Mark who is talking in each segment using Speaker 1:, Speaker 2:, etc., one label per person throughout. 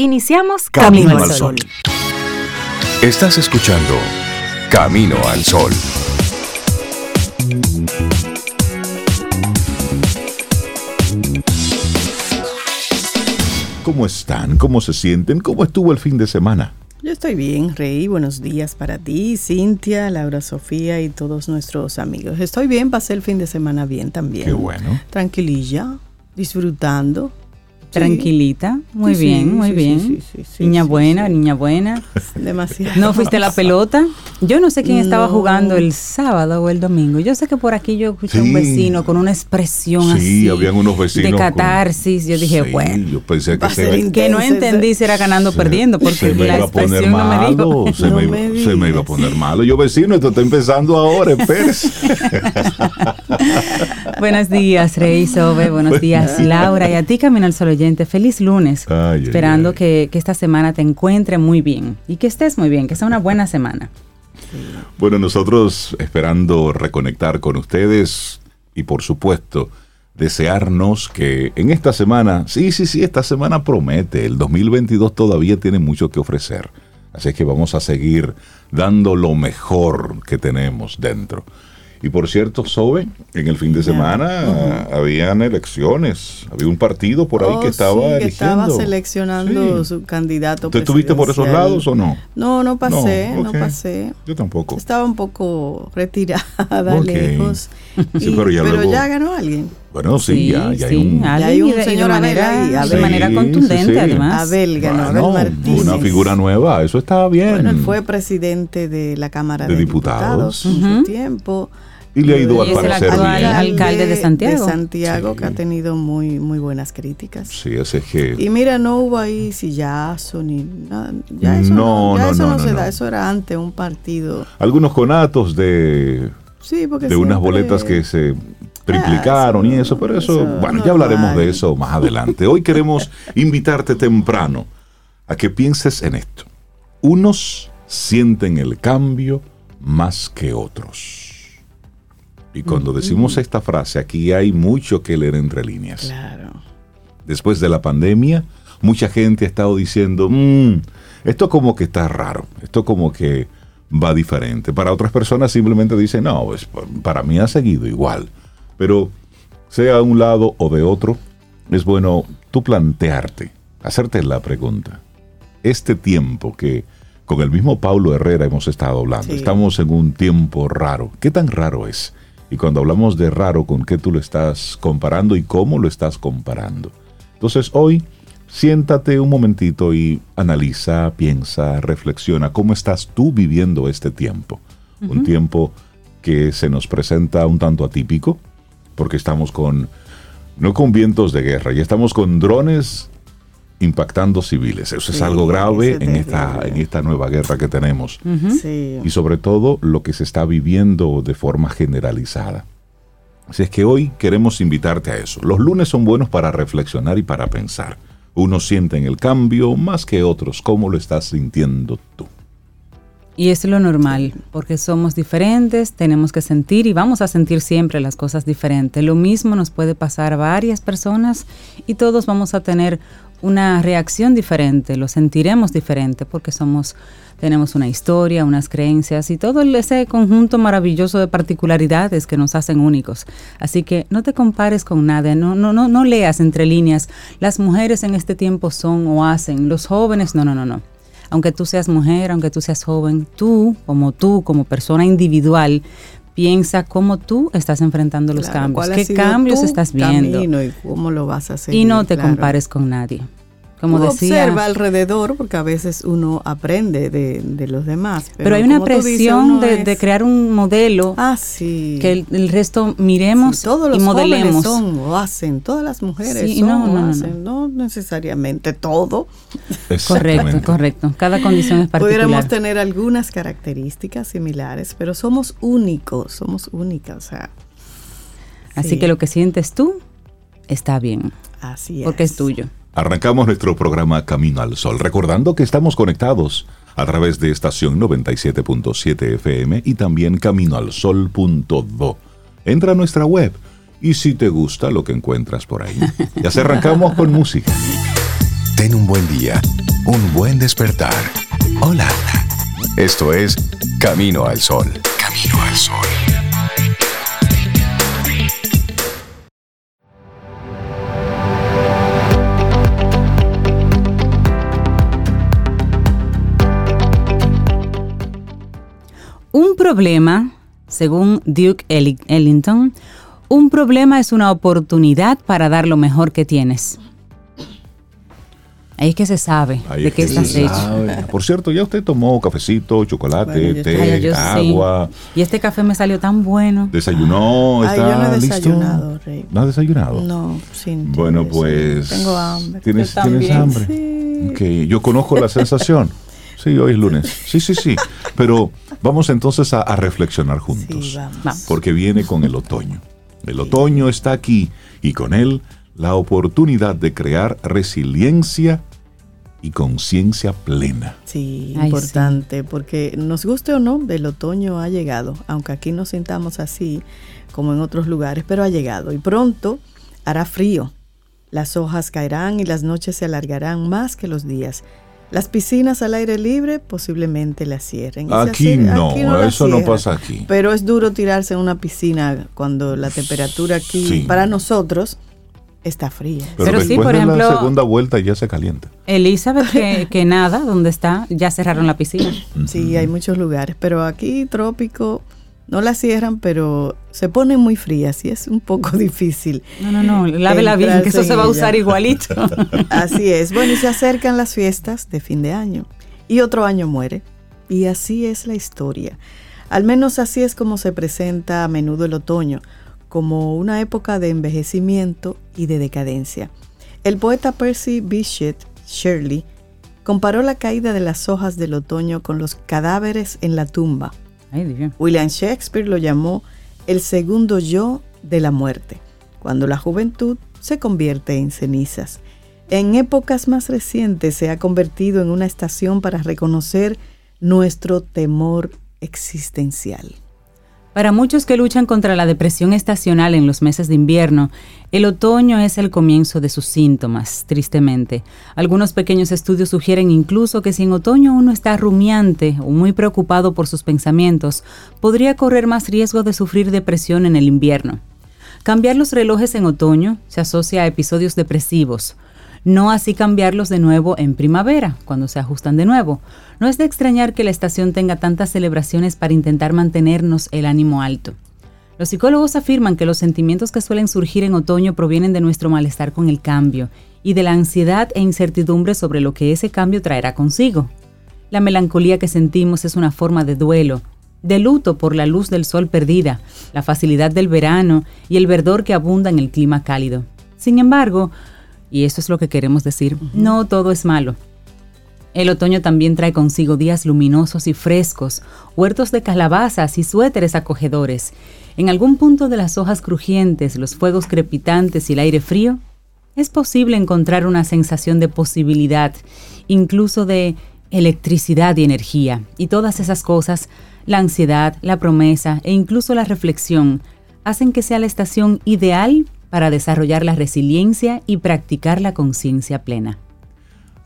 Speaker 1: Iniciamos Camino, al Sol.
Speaker 2: Estás escuchando Camino al Sol. ¿Cómo están? ¿Cómo se sienten? ¿Cómo estuvo el fin de semana?
Speaker 3: Yo estoy bien, Rey. Buenos días para ti, Cintia, Laura Sofía y todos nuestros amigos. Estoy bien, pasé el fin de semana bien también.
Speaker 2: Qué bueno.
Speaker 3: Tranquililla, disfrutando.
Speaker 4: Tranquilita, muy bien, muy bien. niña buena, niña buena.
Speaker 3: Demasiado.
Speaker 4: ¿No fuiste a la pelota? Yo no sé quién estaba jugando el sábado o el domingo. Yo sé que por aquí yo escuché un vecino con una expresión así.
Speaker 2: Sí, habían unos vecinos.
Speaker 4: De catarsis. Yo dije, bueno.
Speaker 2: Yo pensé que, se
Speaker 4: que no entendí si era ganando o perdiendo, porque
Speaker 2: se me
Speaker 4: la
Speaker 2: iba a poner
Speaker 4: expresión no me dijo.
Speaker 2: Se, me, iba, se me iba a poner malo. Yo, vecino, esto está empezando ahora, espérese.
Speaker 4: Buenos días, Rey Sobe. Buenos días, Laura. Y a ti, Camino al Sol Oyente. Feliz lunes.
Speaker 2: Ay,
Speaker 4: esperando
Speaker 2: ay.
Speaker 4: Que, que esta semana te encuentre muy bien y que estés muy bien, que sea una buena semana.
Speaker 2: Bueno, nosotros esperando reconectar con ustedes y por supuesto desearnos que en esta semana, sí, sí, sí, esta semana promete, el 2022 todavía tiene mucho que ofrecer. Así que vamos a seguir dando lo mejor que tenemos dentro. Y por cierto, Sobe, en el fin de semana habían elecciones, había un partido por ahí
Speaker 3: Oh,
Speaker 2: que estaba
Speaker 3: sí, que
Speaker 2: eligiendo.
Speaker 3: estaba seleccionando
Speaker 2: Sí.
Speaker 3: su candidato.
Speaker 2: ¿Tú estuviste por esos lados o no?
Speaker 3: No, no pasé, no,
Speaker 2: ok.
Speaker 3: pasé.
Speaker 2: Yo tampoco.
Speaker 3: Estaba un poco retirada,
Speaker 2: Ok.
Speaker 3: lejos.
Speaker 2: Sí,
Speaker 3: Y-
Speaker 2: pero ya luego-
Speaker 3: ganó alguien.
Speaker 2: Bueno, sí, ya, ya hay
Speaker 4: sí,
Speaker 2: un...
Speaker 4: alguien
Speaker 3: Ya hay un
Speaker 4: de- de
Speaker 3: señor Abel
Speaker 4: manera,
Speaker 3: ahí,
Speaker 4: de
Speaker 3: Abel.
Speaker 4: manera
Speaker 2: Sí,
Speaker 4: contundente,
Speaker 2: sí, sí.
Speaker 4: además.
Speaker 3: Abel ganó, Abel
Speaker 2: Bueno,
Speaker 3: Martínez.
Speaker 2: una figura nueva, eso está bien.
Speaker 3: Bueno, él fue presidente de la Cámara
Speaker 2: De
Speaker 3: de,
Speaker 2: Diputados.
Speaker 3: En
Speaker 4: Ujú.
Speaker 3: su tiempo.
Speaker 2: Y le ha ido
Speaker 4: Y
Speaker 2: al
Speaker 4: el
Speaker 2: parecer bien.
Speaker 4: alcalde de Santiago.
Speaker 3: De Santiago,
Speaker 2: Sí.
Speaker 3: que ha tenido muy, muy buenas críticas.
Speaker 2: Sí, así es que...
Speaker 3: Y mira, no hubo ahí sillazo ni nada. Ya eso
Speaker 2: No,
Speaker 3: no, ya
Speaker 2: no,
Speaker 3: eso
Speaker 2: no,
Speaker 3: no,
Speaker 2: no,
Speaker 3: se
Speaker 2: no.
Speaker 3: da. Eso era antes un partido.
Speaker 2: Algunos conatos de,
Speaker 3: Sí, porque
Speaker 2: de unas boletas que se triplicaron
Speaker 3: Ah,
Speaker 2: y
Speaker 3: eso-
Speaker 2: pero eso,
Speaker 3: eso
Speaker 2: bueno, ya hablaremos de eso más adelante. Hoy queremos invitarte temprano a que pienses en esto. Unos sienten el cambio más que otros. Y cuando decimos esta frase, aquí hay mucho que leer entre líneas.
Speaker 3: Claro.
Speaker 2: después de la pandemia, mucha gente ha estado diciendo, "Mm, esto como que está raro, esto como que va diferente. Para otras personas simplemente dicen, no, pues, pa- para mí ha seguido igual. Pero sea de un lado o de otro, es bueno tú plantearte, hacerte la pregunta. Este tiempo que con el mismo Paulo Herrera hemos estado hablando,
Speaker 3: Sí.
Speaker 2: estamos en un tiempo raro. ¿Qué tan raro es? Y cuando hablamos de raro, ¿con qué tú lo estás comparando y cómo lo estás comparando? Entonces hoy siéntate un momentito y analiza, piensa, reflexiona cómo estás tú viviendo este tiempo. Un tiempo que se nos presenta un tanto atípico, porque estamos con, no con vientos de guerra, ya estamos con drones impactando civiles. Eso es algo grave
Speaker 3: es
Speaker 2: en esta, en esta nueva guerra que tenemos
Speaker 3: Sí.
Speaker 2: y sobre todo lo que se está viviendo de forma generalizada. Así es que hoy queremos invitarte a eso. Los lunes son buenos para reflexionar y para pensar. Unos sienten el cambio más que otros. ¿Cómo lo estás sintiendo tú?
Speaker 4: Y es lo normal, porque somos diferentes, tenemos que sentir y vamos a sentir siempre las cosas diferentes. Lo mismo nos puede pasar a varias personas y todos vamos a tener una reacción diferente, lo sentiremos diferente porque somos tenemos una historia, unas creencias y todo ese conjunto maravilloso de particularidades que nos hacen únicos. Así que no te compares con nada, no no no no leas entre líneas las mujeres en este tiempo son o hacen, los jóvenes no no no no aunque tú seas mujer, aunque tú seas joven, tú, como tú, como persona individual, piensa cómo tú estás enfrentando los
Speaker 3: Claro,
Speaker 4: cambios,
Speaker 3: ¿cuál ha
Speaker 4: qué cambios estás viendo.
Speaker 3: y cómo lo vas a hacer.
Speaker 4: Y no te compares con nadie. Como decía,
Speaker 3: observa alrededor porque a veces uno aprende de, de los demás.
Speaker 4: pero, hay una
Speaker 3: dices,
Speaker 4: presión de,
Speaker 3: es-
Speaker 4: de crear un modelo
Speaker 3: Ah, sí.
Speaker 4: que el, el resto miremos
Speaker 3: Sí, todos los
Speaker 4: y modelemos.
Speaker 3: son o hacen, todas las mujeres
Speaker 4: Sí,
Speaker 3: son
Speaker 4: no,
Speaker 3: o
Speaker 4: no, no,
Speaker 3: hacen, no necesariamente todo.
Speaker 4: Correcto, correcto. Cada condición es particular.
Speaker 3: Pudiéramos tener algunas características similares, pero somos únicos, somos únicas, o sea.
Speaker 4: Así
Speaker 3: sí,
Speaker 4: que lo que sientes tú está bien,
Speaker 3: así
Speaker 4: porque es tuyo.
Speaker 2: Arrancamos nuestro programa Camino al Sol, recordando que estamos conectados a través de estación 97.7 FM y también caminoalsol.do. Entra a nuestra web y si te gusta lo que encuentras por ahí, ya se arrancamos con música.
Speaker 5: Ten un buen día, un buen despertar. Hola. Esto es Camino al Sol. Camino al Sol.
Speaker 4: Problema, según Duke Ellington, un problema es una oportunidad para dar lo mejor que tienes. Ahí es que se sabe de qué estás hecho.
Speaker 2: Por cierto, ya usted tomó cafecito, chocolate, té, agua.
Speaker 4: Y este café me salió tan bueno.
Speaker 2: Desayunó, está
Speaker 3: Ay, yo no he desayunado, Rey.
Speaker 2: ¿No has desayunado?
Speaker 3: No, sin
Speaker 2: Bueno, pues.
Speaker 3: Tengo hambre.
Speaker 2: ¿Tienes, ¿tienes hambre?
Speaker 3: Sí.
Speaker 2: Okay. Yo conozco la sensación. Sí, hoy es lunes. Sí, sí, sí. Pero vamos entonces a, a reflexionar juntos.
Speaker 3: Sí, vamos.
Speaker 2: Porque viene con el otoño. El otoño está aquí y con él la oportunidad de crear resiliencia y conciencia plena.
Speaker 3: Sí,
Speaker 4: Ay,
Speaker 3: importante, porque nos guste o no, el otoño ha llegado, aunque aquí nos sintamos así como en otros lugares, pero ha llegado y pronto hará frío. Las hojas caerán y las noches se alargarán más que los días. Las piscinas al aire libre posiblemente las cierren.
Speaker 2: Aquí no, eso no pasa aquí.
Speaker 3: Pero es duro tirarse en una piscina cuando la temperatura aquí
Speaker 2: Sí.
Speaker 3: para nosotros está fría.
Speaker 2: Pero,
Speaker 4: Pero sí, por
Speaker 2: de la
Speaker 4: ejemplo-
Speaker 2: segunda vuelta ya se calienta.
Speaker 4: Elizabeth, que, que nada, donde está, ya cerraron la piscina.
Speaker 3: Sí, hay muchos lugares, pero aquí trópico no la cierran, pero se ponen muy frías y es un poco difícil.
Speaker 4: No, no, no, lávela bien, que eso se va a usar igualito.
Speaker 3: Así es. Bueno, y se acercan las fiestas de fin de año y otro año muere. Y así es la historia. Al menos así es como se presenta a menudo el otoño, como una época de envejecimiento y de decadencia. El poeta Percy Bysshe Shelley comparó la caída de las hojas del otoño con los cadáveres en la tumba.
Speaker 4: Ay, Dios.
Speaker 3: William Shakespeare lo llamó el segundo yo de la muerte, cuando la juventud se convierte en cenizas. En épocas más recientes se ha convertido en una estación para reconocer nuestro temor existencial.
Speaker 4: Para muchos que luchan contra la depresión estacional en los meses de invierno, el otoño es el comienzo de sus síntomas, tristemente. Algunos pequeños estudios sugieren incluso que si en otoño uno está rumiante o muy preocupado por sus pensamientos, podría correr más riesgo de sufrir depresión en el invierno. Cambiar los relojes en otoño se asocia a episodios depresivos, no así cambiarlos de nuevo en primavera, cuando se ajustan de nuevo. No es de extrañar que la estación tenga tantas celebraciones para intentar mantenernos el ánimo alto. Los psicólogos afirman que los sentimientos que suelen surgir en otoño provienen de nuestro malestar con el cambio y de la ansiedad e incertidumbre sobre lo que ese cambio traerá consigo. La melancolía que sentimos es una forma de duelo, de luto por la luz del sol perdida, la facilidad del verano y el verdor que abunda en el clima cálido. Sin embargo, y eso es lo que queremos decir, no todo es malo. El otoño también trae consigo días luminosos y frescos, huertos de calabazas y suéteres acogedores. En algún punto de las hojas crujientes, los fuegos crepitantes y el aire frío, es posible encontrar una sensación de posibilidad, incluso de electricidad y energía. Y todas esas cosas, la ansiedad, la promesa e incluso la reflexión, hacen que sea la estación ideal para desarrollar la resiliencia y practicar la conciencia plena.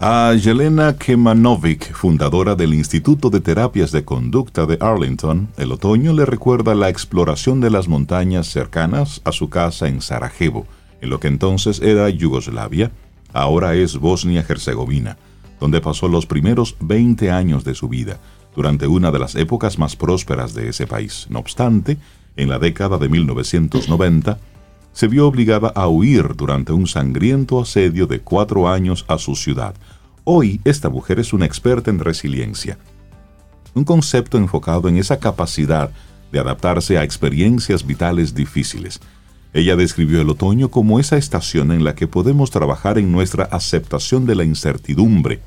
Speaker 2: A Yelena Kemanovic, fundadora del Instituto de Terapias de Conducta de Arlington, el otoño le recuerda la exploración de las montañas cercanas a su casa en Sarajevo, en lo que entonces era Yugoslavia, ahora es Bosnia-Herzegovina, donde pasó los primeros 20 años de su vida, durante una de las épocas más prósperas de ese país. No obstante, en la década de 1990, se vio obligada a huir durante un sangriento asedio de cuatro años a su ciudad. Hoy esta mujer es una experta en resiliencia, un concepto enfocado en esa capacidad de adaptarse a experiencias vitales difíciles. Ella describió el otoño como esa estación en la que podemos trabajar en nuestra aceptación de la incertidumbre,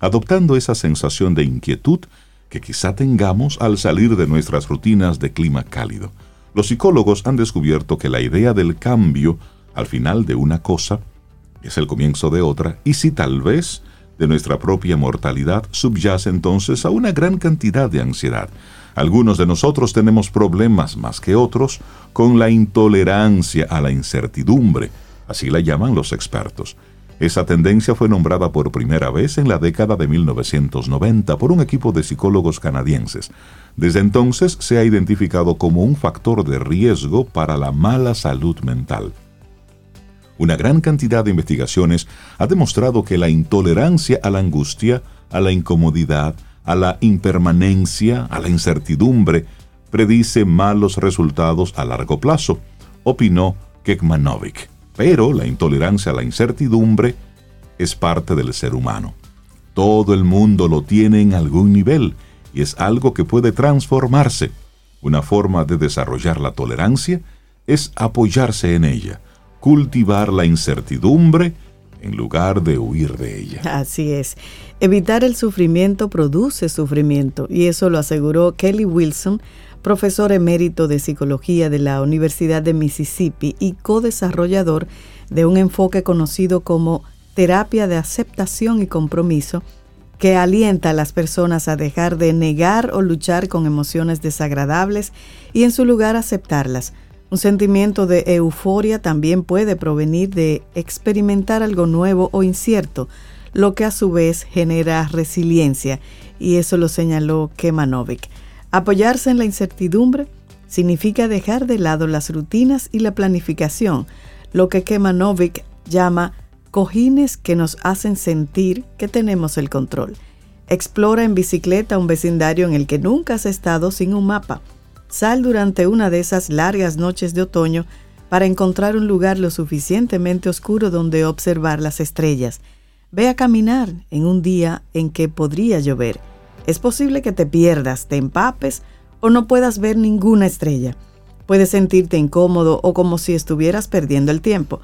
Speaker 2: adoptando esa sensación de inquietud que quizá tengamos al salir de nuestras rutinas de clima cálido. Los psicólogos han descubierto que la idea del cambio al final de una cosa es el comienzo de otra y si tal vez de nuestra propia mortalidad subyace entonces a una gran cantidad de ansiedad. Algunos de nosotros tenemos problemas más que otros con la intolerancia a la incertidumbre, así la llaman los expertos. Esa tendencia fue nombrada por primera vez en la década de 1990 por un equipo de psicólogos canadienses. Desde entonces se ha identificado como un factor de riesgo para la mala salud mental. Una gran cantidad de investigaciones ha demostrado que la intolerancia a la angustia, a la incomodidad, a la impermanencia, a la incertidumbre, predice malos resultados a largo plazo, opinó Kekmanovic. Pero la intolerancia a la incertidumbre es parte del ser humano. Todo el mundo lo tiene en algún nivel y es algo que puede transformarse. Una forma de desarrollar la tolerancia es apoyarse en ella, cultivar la incertidumbre en lugar de huir de ella.
Speaker 3: Así es. Evitar el sufrimiento produce sufrimiento y eso lo aseguró Kelly Wilson, profesor emérito de psicología de la Universidad de Mississippi y co-desarrollador de un enfoque conocido como terapia de aceptación y compromiso que alienta a las personas a dejar de negar o luchar con emociones desagradables y en su lugar aceptarlas. Un sentimiento de euforia también puede provenir de experimentar algo nuevo o incierto, lo que a su vez genera resiliencia, y eso lo señaló Kemanovic. Apoyarse en la incertidumbre significa dejar de lado las rutinas y la planificación, lo que Kemanovic llama cojines que nos hacen sentir que tenemos el control. Explora en bicicleta un vecindario en el que nunca has estado sin un mapa. Sal durante una de esas largas noches de otoño para encontrar un lugar lo suficientemente oscuro donde observar las estrellas. Ve a caminar en un día en que podría llover es posible que te pierdas, te empapes o no puedas ver ninguna estrella. Puedes sentirte incómodo o como si estuvieras perdiendo el tiempo.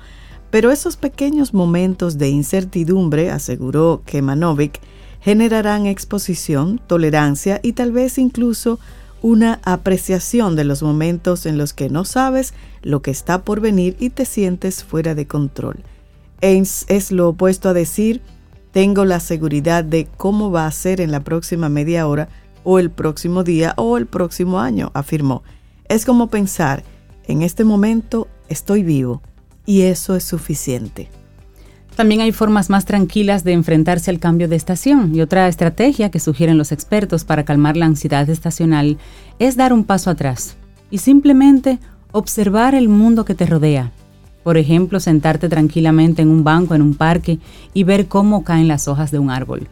Speaker 3: Pero esos pequeños momentos de incertidumbre, aseguró Kemanovic, generarán exposición, tolerancia y tal vez incluso una apreciación de los momentos en los que no sabes lo que está por venir y te sientes fuera de control. Es, es lo opuesto a decir, tengo la seguridad de cómo va a ser en la próxima media hora o el próximo día o el próximo año, afirmó. Es como pensar, en este momento estoy vivo y eso es suficiente.
Speaker 4: También hay formas más tranquilas de enfrentarse al cambio de estación y otra estrategia que sugieren los expertos para calmar la ansiedad estacional es dar un paso atrás y simplemente observar el mundo que te rodea, por ejemplo, sentarte tranquilamente en un banco en un parque y ver cómo caen las hojas de un árbol.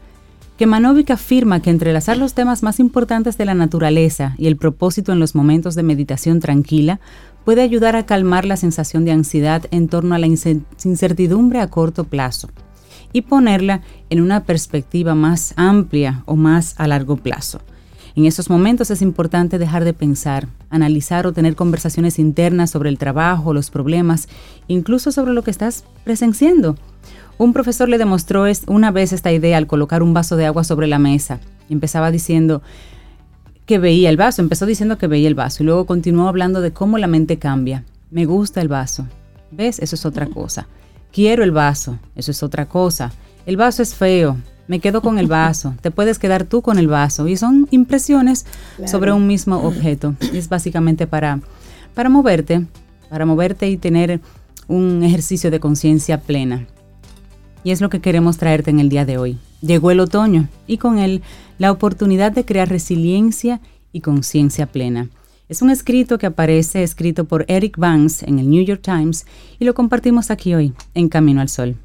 Speaker 4: Kemanovic afirma que entrelazar los temas más importantes de la naturaleza y el propósito en los momentos de meditación tranquila puede ayudar a calmar la sensación de ansiedad en torno a la incertidumbre a corto plazo y ponerla en una perspectiva más amplia o más a largo plazo. En esos momentos es importante dejar de pensar, analizar o tener conversaciones internas sobre el trabajo, los problemas, incluso sobre lo que estás presenciando. Un profesor le demostró una vez esta idea al colocar un vaso de agua sobre la mesa. Empezaba diciendo que veía el vaso, empezó diciendo que veía el vaso y luego continuó hablando de cómo la mente cambia. Me gusta el vaso. ¿Ves? Eso es otra cosa. Quiero el vaso. Eso es otra cosa. El vaso es feo me quedo con el vaso, te puedes quedar tú con el vaso. Y son impresiones sobre un mismo objeto. es básicamente para, para moverte, para moverte y tener un ejercicio de conciencia plena. Y es lo que queremos traerte en el día de hoy. Llegó el otoño y con él la oportunidad de crear resiliencia y conciencia plena. Es un escrito que aparece escrito por Eric Vance en el New York Times y lo compartimos aquí hoy en Camino al Sol.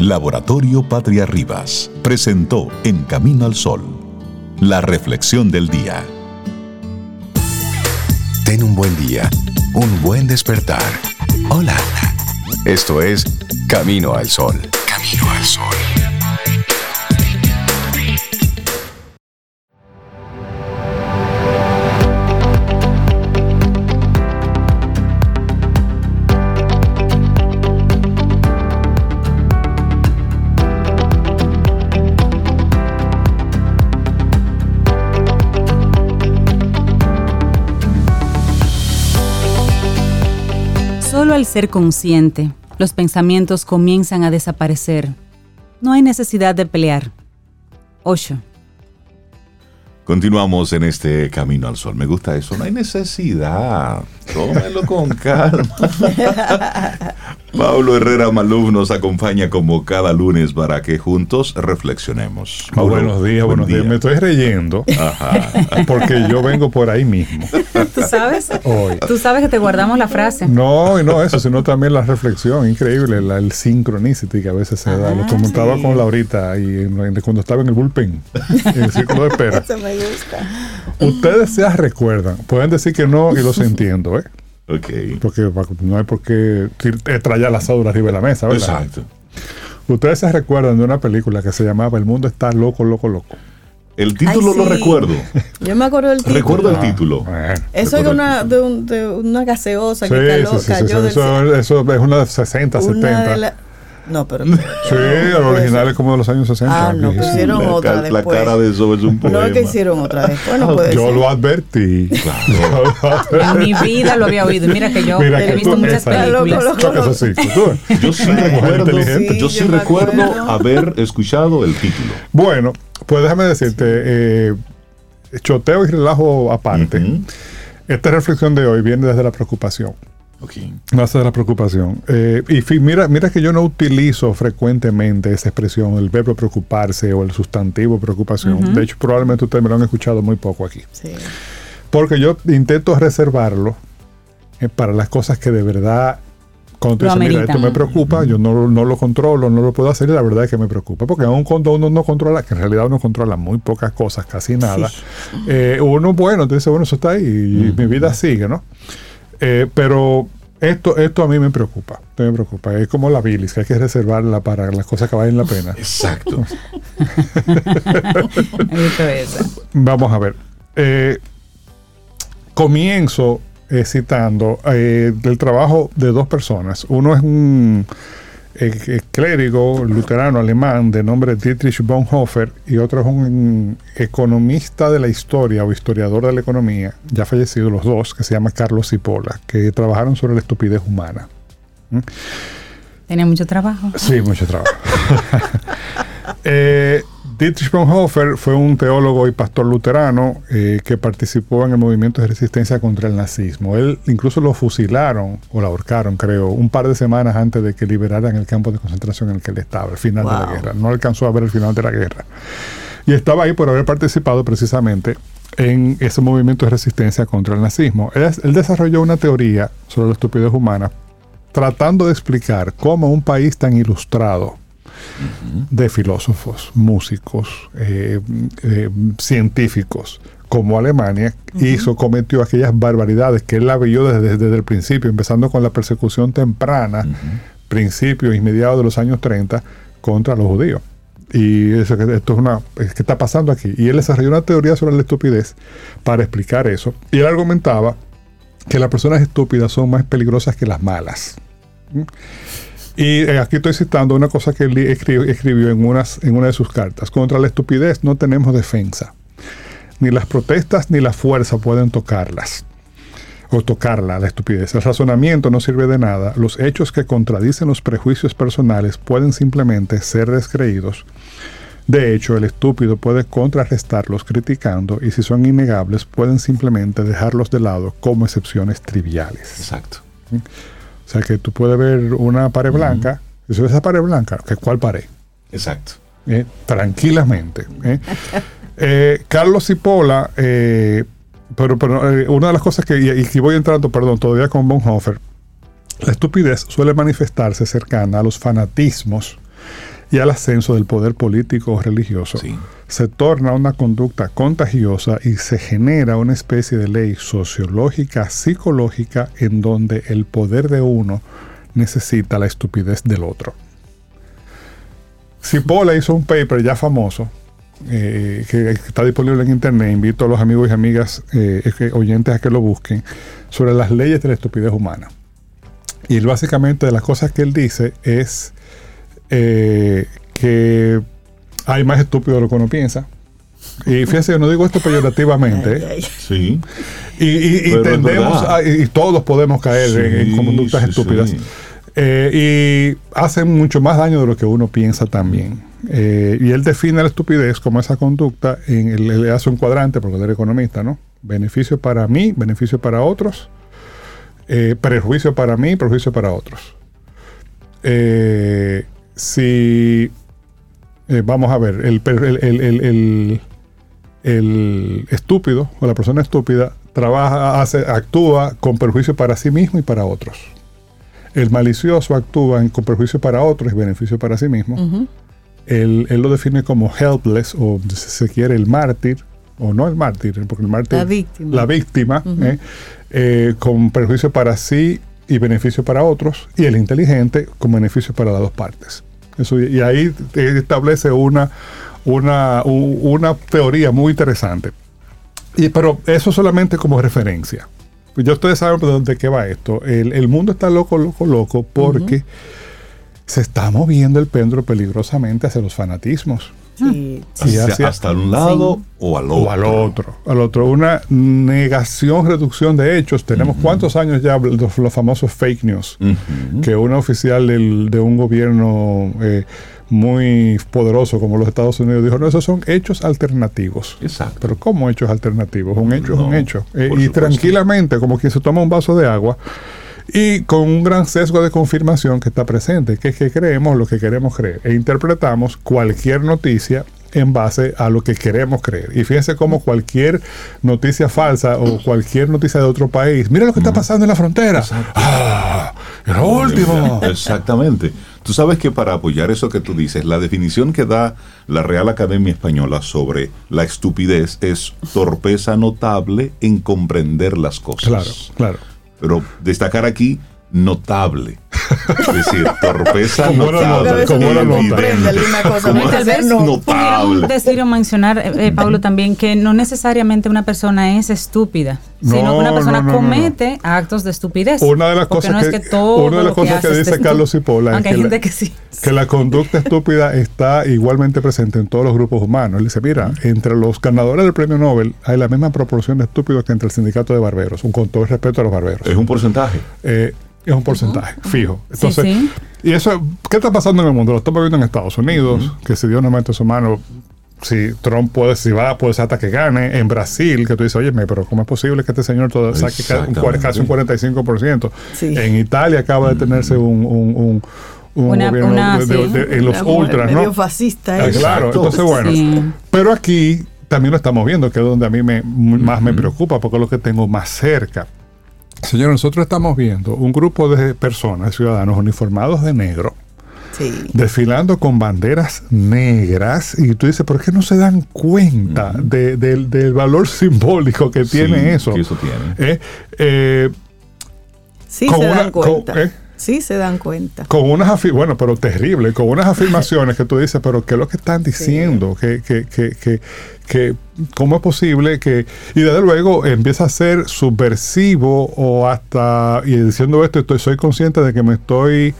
Speaker 5: Laboratorio Patria Rivas presentó En Camino al Sol, la reflexión del día. Ten un buen día, un buen despertar. Hola. Esto es Camino al Sol. Camino al Sol.
Speaker 4: Al ser consciente, los pensamientos comienzan a desaparecer. No hay necesidad de pelear. 8.
Speaker 2: Continuamos en este camino al sol. Me gusta eso. No hay necesidad. Tómelo con calma. Pablo Herrera Maluf nos acompaña como cada lunes para que juntos reflexionemos.
Speaker 6: Ah,
Speaker 2: Pablo,
Speaker 6: buenos días,
Speaker 2: buen
Speaker 6: buenos días.
Speaker 2: día.
Speaker 6: Me estoy reyendo
Speaker 2: Ajá.
Speaker 6: porque yo vengo por ahí mismo
Speaker 4: ¿Tú sabes?
Speaker 6: hoy.
Speaker 4: Tú sabes que te guardamos la frase.
Speaker 6: No, y no eso, sino también la reflexión, increíble, la- el synchronicity que a veces se da. Lo comentaba con Laurita y en- en- cuando estaba en el bullpen, en el círculo de espera.
Speaker 3: Eso me gusta.
Speaker 6: Ustedes se recuerdan, pueden decir que no y los entiendo, ¿eh?
Speaker 2: Ok.
Speaker 6: Porque no hay por qué tir- traer la asadura arriba de la mesa, ¿verdad?
Speaker 2: Exacto.
Speaker 6: Ustedes se recuerdan de una película que se llamaba El mundo está loco, loco, loco.
Speaker 2: El título
Speaker 3: Ay,
Speaker 2: lo
Speaker 3: sí.
Speaker 2: recuerdo.
Speaker 3: Yo me acuerdo del título.
Speaker 2: Recuerdo el
Speaker 6: Ah,
Speaker 2: título.
Speaker 6: bueno.
Speaker 3: Eso es una, de, un- de una gaseosa
Speaker 6: Sí,
Speaker 3: que caló-
Speaker 6: sí, sí, sí,
Speaker 3: cayó
Speaker 6: eso,
Speaker 3: del
Speaker 6: eso, eso es una de 60,
Speaker 3: Una
Speaker 6: 70.
Speaker 3: de la- No, pero.
Speaker 6: Sí, el original es como de los años 60.
Speaker 3: Ah, no, pusieron
Speaker 2: La,
Speaker 3: otra
Speaker 2: ca- la
Speaker 3: después.
Speaker 2: cara de eso es un poema.
Speaker 3: No que hicieron otra vez. Bueno, puede
Speaker 6: Yo
Speaker 3: ser.
Speaker 6: lo advertí.
Speaker 4: En mi vida lo había oído. Mira que yo
Speaker 6: Mira
Speaker 4: he
Speaker 6: que
Speaker 4: visto muchas películas.
Speaker 6: Tú.
Speaker 2: Yo sí
Speaker 6: Mujer
Speaker 2: recuerdo,
Speaker 6: inteligente.
Speaker 2: yo
Speaker 3: Sí,
Speaker 2: sí
Speaker 3: yo me
Speaker 2: recuerdo
Speaker 3: acuerdo.
Speaker 2: haber escuchado el título.
Speaker 6: Bueno, pues déjame decirte, eh, choteo y relajo aparte. Esta reflexión de hoy viene desde la preocupación.
Speaker 2: Ok.
Speaker 6: Nace de la preocupación. Eh, y mira, mira que yo no utilizo frecuentemente esa expresión, el verbo preocuparse o el sustantivo preocupación. De hecho, probablemente ustedes me lo han escuchado muy poco aquí.
Speaker 3: Sí.
Speaker 6: Porque yo intento reservarlo eh, para las cosas que de verdad, cuando tú
Speaker 4: Lo
Speaker 6: dices, mira, esto me preocupa, yo no, no lo controlo, no lo puedo hacer y la verdad es que me preocupa. Porque aun cuando uno no controla, que en realidad uno controla muy pocas cosas, casi nada, eh, uno, bueno, te dice, bueno, eso está ahí y mi vida sigue, ¿no? Eh, pero esto, esto a mí me preocupa, esto me preocupa. Es como la bilis, que hay que reservarla para las cosas que valen la pena.
Speaker 2: Exacto.
Speaker 6: Vamos a ver. Eh, comienzo eh, citando eh, el trabajo de dos personas. Uno es un eh, eh, clérigo luterano alemán de nombre Dietrich Bonhoeffer y otro es un economista de la historia o historiador de la economía, ya fallecidos los dos, que se llama Carlos Cipolla, que trabajaron sobre la estupidez humana.
Speaker 4: Tenía mucho trabajo.
Speaker 6: Sí, mucho trabajo. Eh, Dietrich Bonhoeffer fue un teólogo y pastor luterano eh, que participó en el movimiento de resistencia contra el nazismo. Él incluso lo fusilaron o lo ahorcaron, creo, un par de semanas antes de que liberaran el campo de concentración en el que él estaba, el final de la guerra. No alcanzó a ver el final de la guerra. Y estaba ahí por haber participado precisamente en ese movimiento de resistencia contra el nazismo. Él, él desarrolló una teoría sobre la estupidez humana tratando de explicar cómo un país tan ilustrado de filósofos, músicos, eh, eh, científicos como Alemania hizo, cometió aquellas barbaridades que él la vio desde, desde el principio, empezando con la persecución temprana, principios y mediados de los años 30, contra los judíos. Y eso, que- esto es una. es que está pasando aquí? Y él desarrolló una teoría sobre la estupidez para explicar eso. Y él argumentaba que las personas estúpidas son más peligrosas que las malas. ¿Mm? Y eh, aquí estoy citando una cosa que él escri- escribió en, unas, en una de sus cartas. Contra la estupidez no tenemos defensa. Ni las protestas ni la fuerza pueden tocarlas. O tocarla, la estupidez. El razonamiento no sirve de nada. Los hechos que contradicen los prejuicios personales pueden simplemente ser descreídos. De hecho, el estúpido puede contrarrestarlos criticando y si son innegables pueden simplemente dejarlos de lado como excepciones triviales.
Speaker 2: Exacto.
Speaker 6: O sea que tú puedes ver una pared blanca. Y si ves esa pared blanca, ¿que ¿cuál pared?
Speaker 2: Exacto.
Speaker 6: Eh, tranquilamente. ¿eh? Eh, Carlos Cipolla, pero, pero, una de las cosas que, y, y voy entrando, perdón, todavía con Bonhoeffer, la estupidez suele manifestarse cercana a los fanatismos y al ascenso del poder político o religioso.
Speaker 2: Sí.
Speaker 6: Se torna una conducta contagiosa y se genera una especie de ley sociológica, psicológica, en donde el poder de uno necesita la estupidez del otro. Cipolla hizo un paper ya famoso, eh, que está disponible en internet. Invito a los amigos y amigas eh, oyentes a que lo busquen, sobre las leyes de la estupidez humana. Y básicamente de las cosas que él dice es eh, que hay más estúpido de lo que uno piensa. Y fíjense, yo no digo esto peyorativamente.
Speaker 2: Sí.
Speaker 6: Y, tendemos a- y todos podemos caer en- conductas
Speaker 2: sí,
Speaker 6: estúpidas.
Speaker 2: sí.
Speaker 6: Eh, y hacen mucho más daño de lo que uno piensa también. Eh, y él define la estupidez como esa conducta, en el, le hace un cuadrante, porque él era economista, ¿no? Beneficio para mí, beneficio para otros, eh, perjuicio para mí, perjuicio para otros. eh, si, eh, vamos a ver, el, per- el- el- el- el- el estúpido o la persona estúpida trabaja, hace, actúa con perjuicio para sí mismo y para otros. El malicioso actúa en- con perjuicio para otros y beneficio para sí mismo. él, él lo define como helpless o si se quiere el mártir o no el mártir, porque el mártir
Speaker 3: La víctima.
Speaker 6: la víctima, ¿eh? Eh, con perjuicio para sí y beneficio para otros, y el inteligente con beneficio para las dos partes. Eso, y ahí establece una, una, una teoría muy interesante. Y, pero eso solamente como referencia. Pues ya ustedes saben de dónde qué va esto. El, el mundo está loco, loco, loco porque se está moviendo el péndulo peligrosamente hacia los fanatismos.
Speaker 3: Sí.
Speaker 6: Sí,
Speaker 2: Hacia-
Speaker 6: hacia-
Speaker 2: hasta un lado o al otro.
Speaker 6: o al otro, al otro. Una negación, reducción de hechos. Tenemos cuántos años ya los, los famosos fake news. Que una oficial del- de un gobierno eh, muy poderoso como los Estados Unidos dijo, no, esos son hechos alternativos.
Speaker 2: Exacto.
Speaker 6: Pero ¿cómo hechos alternativos? Un hecho es un
Speaker 2: No,
Speaker 6: hecho. Eh, y
Speaker 2: supuesto.
Speaker 6: tranquilamente, como quien se toma un vaso de agua, y con un gran sesgo de confirmación que está presente, que es que creemos lo que queremos creer e interpretamos cualquier noticia en base a lo que queremos creer. Y fíjense cómo cualquier noticia falsa o cualquier noticia de otro país, mira lo que está pasando en la frontera. Ah, lo último.
Speaker 2: Exactamente. Tú sabes que para apoyar eso que tú dices, la definición que da la Real Academia Española sobre la estupidez es torpeza notable en comprender las cosas.
Speaker 6: Claro, claro.
Speaker 2: Pero destacar aquí notable. Es decir, torpeza
Speaker 6: Como
Speaker 2: notable.
Speaker 6: nota, como una
Speaker 3: cosa,
Speaker 2: Como
Speaker 3: que
Speaker 4: Tal vez
Speaker 2: notable.
Speaker 4: decir o mencionar, eh, eh, Pablo, también que no necesariamente una persona es estúpida, sino
Speaker 6: No,
Speaker 4: que una persona
Speaker 6: no, no, no, no.
Speaker 4: comete actos de estupidez.
Speaker 6: Una de las
Speaker 4: Porque
Speaker 6: cosas
Speaker 4: no
Speaker 6: que-
Speaker 4: es que todo
Speaker 6: una de las cosas que
Speaker 4: haces
Speaker 6: dice Carlos Cipolla es que la-
Speaker 4: que sí.
Speaker 6: que la conducta estúpida está igualmente presente en todos los grupos humanos. Él dice, mira, entre los ganadores del premio Nobel hay la misma proporción de estúpidos que entre el sindicato de barberos, un con todo el respeto a los barberos.
Speaker 2: Es un porcentaje.
Speaker 6: Eh, es un porcentaje fijo. Entonces,
Speaker 4: sí.
Speaker 6: y eso, ¿qué está pasando en el mundo? Lo estamos viendo en Estados Unidos, que si Dios no mete su mano, si Trump puede, si va, puede ser hasta que gane. En Brasil, que tú dices, oye, pero ¿cómo es posible que este señor todo saque casi un 45%?
Speaker 3: Sí.
Speaker 6: En Italia acaba de tenerse un, un, un, un
Speaker 4: Una-
Speaker 6: gobierno
Speaker 4: una-
Speaker 6: de- de-
Speaker 4: sí.
Speaker 6: de- en los ultras, ¿no?
Speaker 3: fascista.
Speaker 6: Ah,
Speaker 3: ¿eh?
Speaker 6: claro, entonces bueno.
Speaker 4: Sí.
Speaker 6: Pero aquí también lo estamos viendo, que es donde a mí me, más me preocupa, porque es lo que tengo más cerca. Señor, nosotros estamos viendo un grupo de personas, de ciudadanos uniformados de negro,
Speaker 3: Sí.
Speaker 6: desfilando con banderas negras, y tú dices, ¿por qué no se dan cuenta de- del, del valor simbólico que tiene
Speaker 2: Sí,
Speaker 6: eso?
Speaker 2: que eso tiene.
Speaker 6: Eh, eh,
Speaker 3: Sí se
Speaker 6: una-
Speaker 3: dan cuenta.
Speaker 6: con- ¿eh?
Speaker 3: Sí se dan cuenta.
Speaker 6: con unas afi- bueno, pero terrible, con unas afirmaciones que tú dices, pero ¿qué es lo que están diciendo? Que, que, que, que, que- ¿Cómo es posible que.? Y desde luego empieza a ser subversivo o hasta. Y diciendo esto, estoy, soy consciente de que me estoy.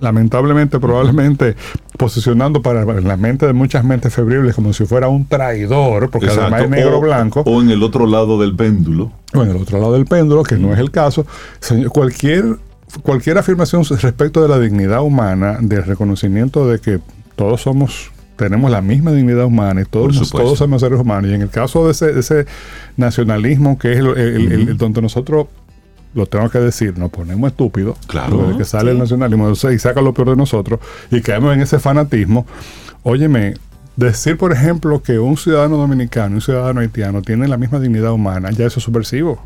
Speaker 6: Lamentablemente, probablemente posicionando para en la mente de muchas mentes febriles como si fuera un traidor, porque
Speaker 2: Exacto.
Speaker 6: además es negro
Speaker 2: o,
Speaker 6: blanco.
Speaker 2: O en el otro lado del péndulo.
Speaker 6: O en el otro lado del péndulo, que no es el caso, señor, cualquier, cualquier afirmación respecto de la dignidad humana, del reconocimiento de que todos somos, tenemos la misma dignidad humana y todos, todos somos seres humanos. Y en el caso de ese, de ese nacionalismo, que es el, el- el- el donde nosotros, lo tengo que decir, nos ponemos estúpidos,
Speaker 2: Claro.
Speaker 6: de que sale el nacionalismo y saca lo peor de nosotros y caemos en ese fanatismo. Óyeme, decir, por ejemplo, que un ciudadano dominicano y un ciudadano haitiano tienen la misma dignidad humana, ya eso es subversivo.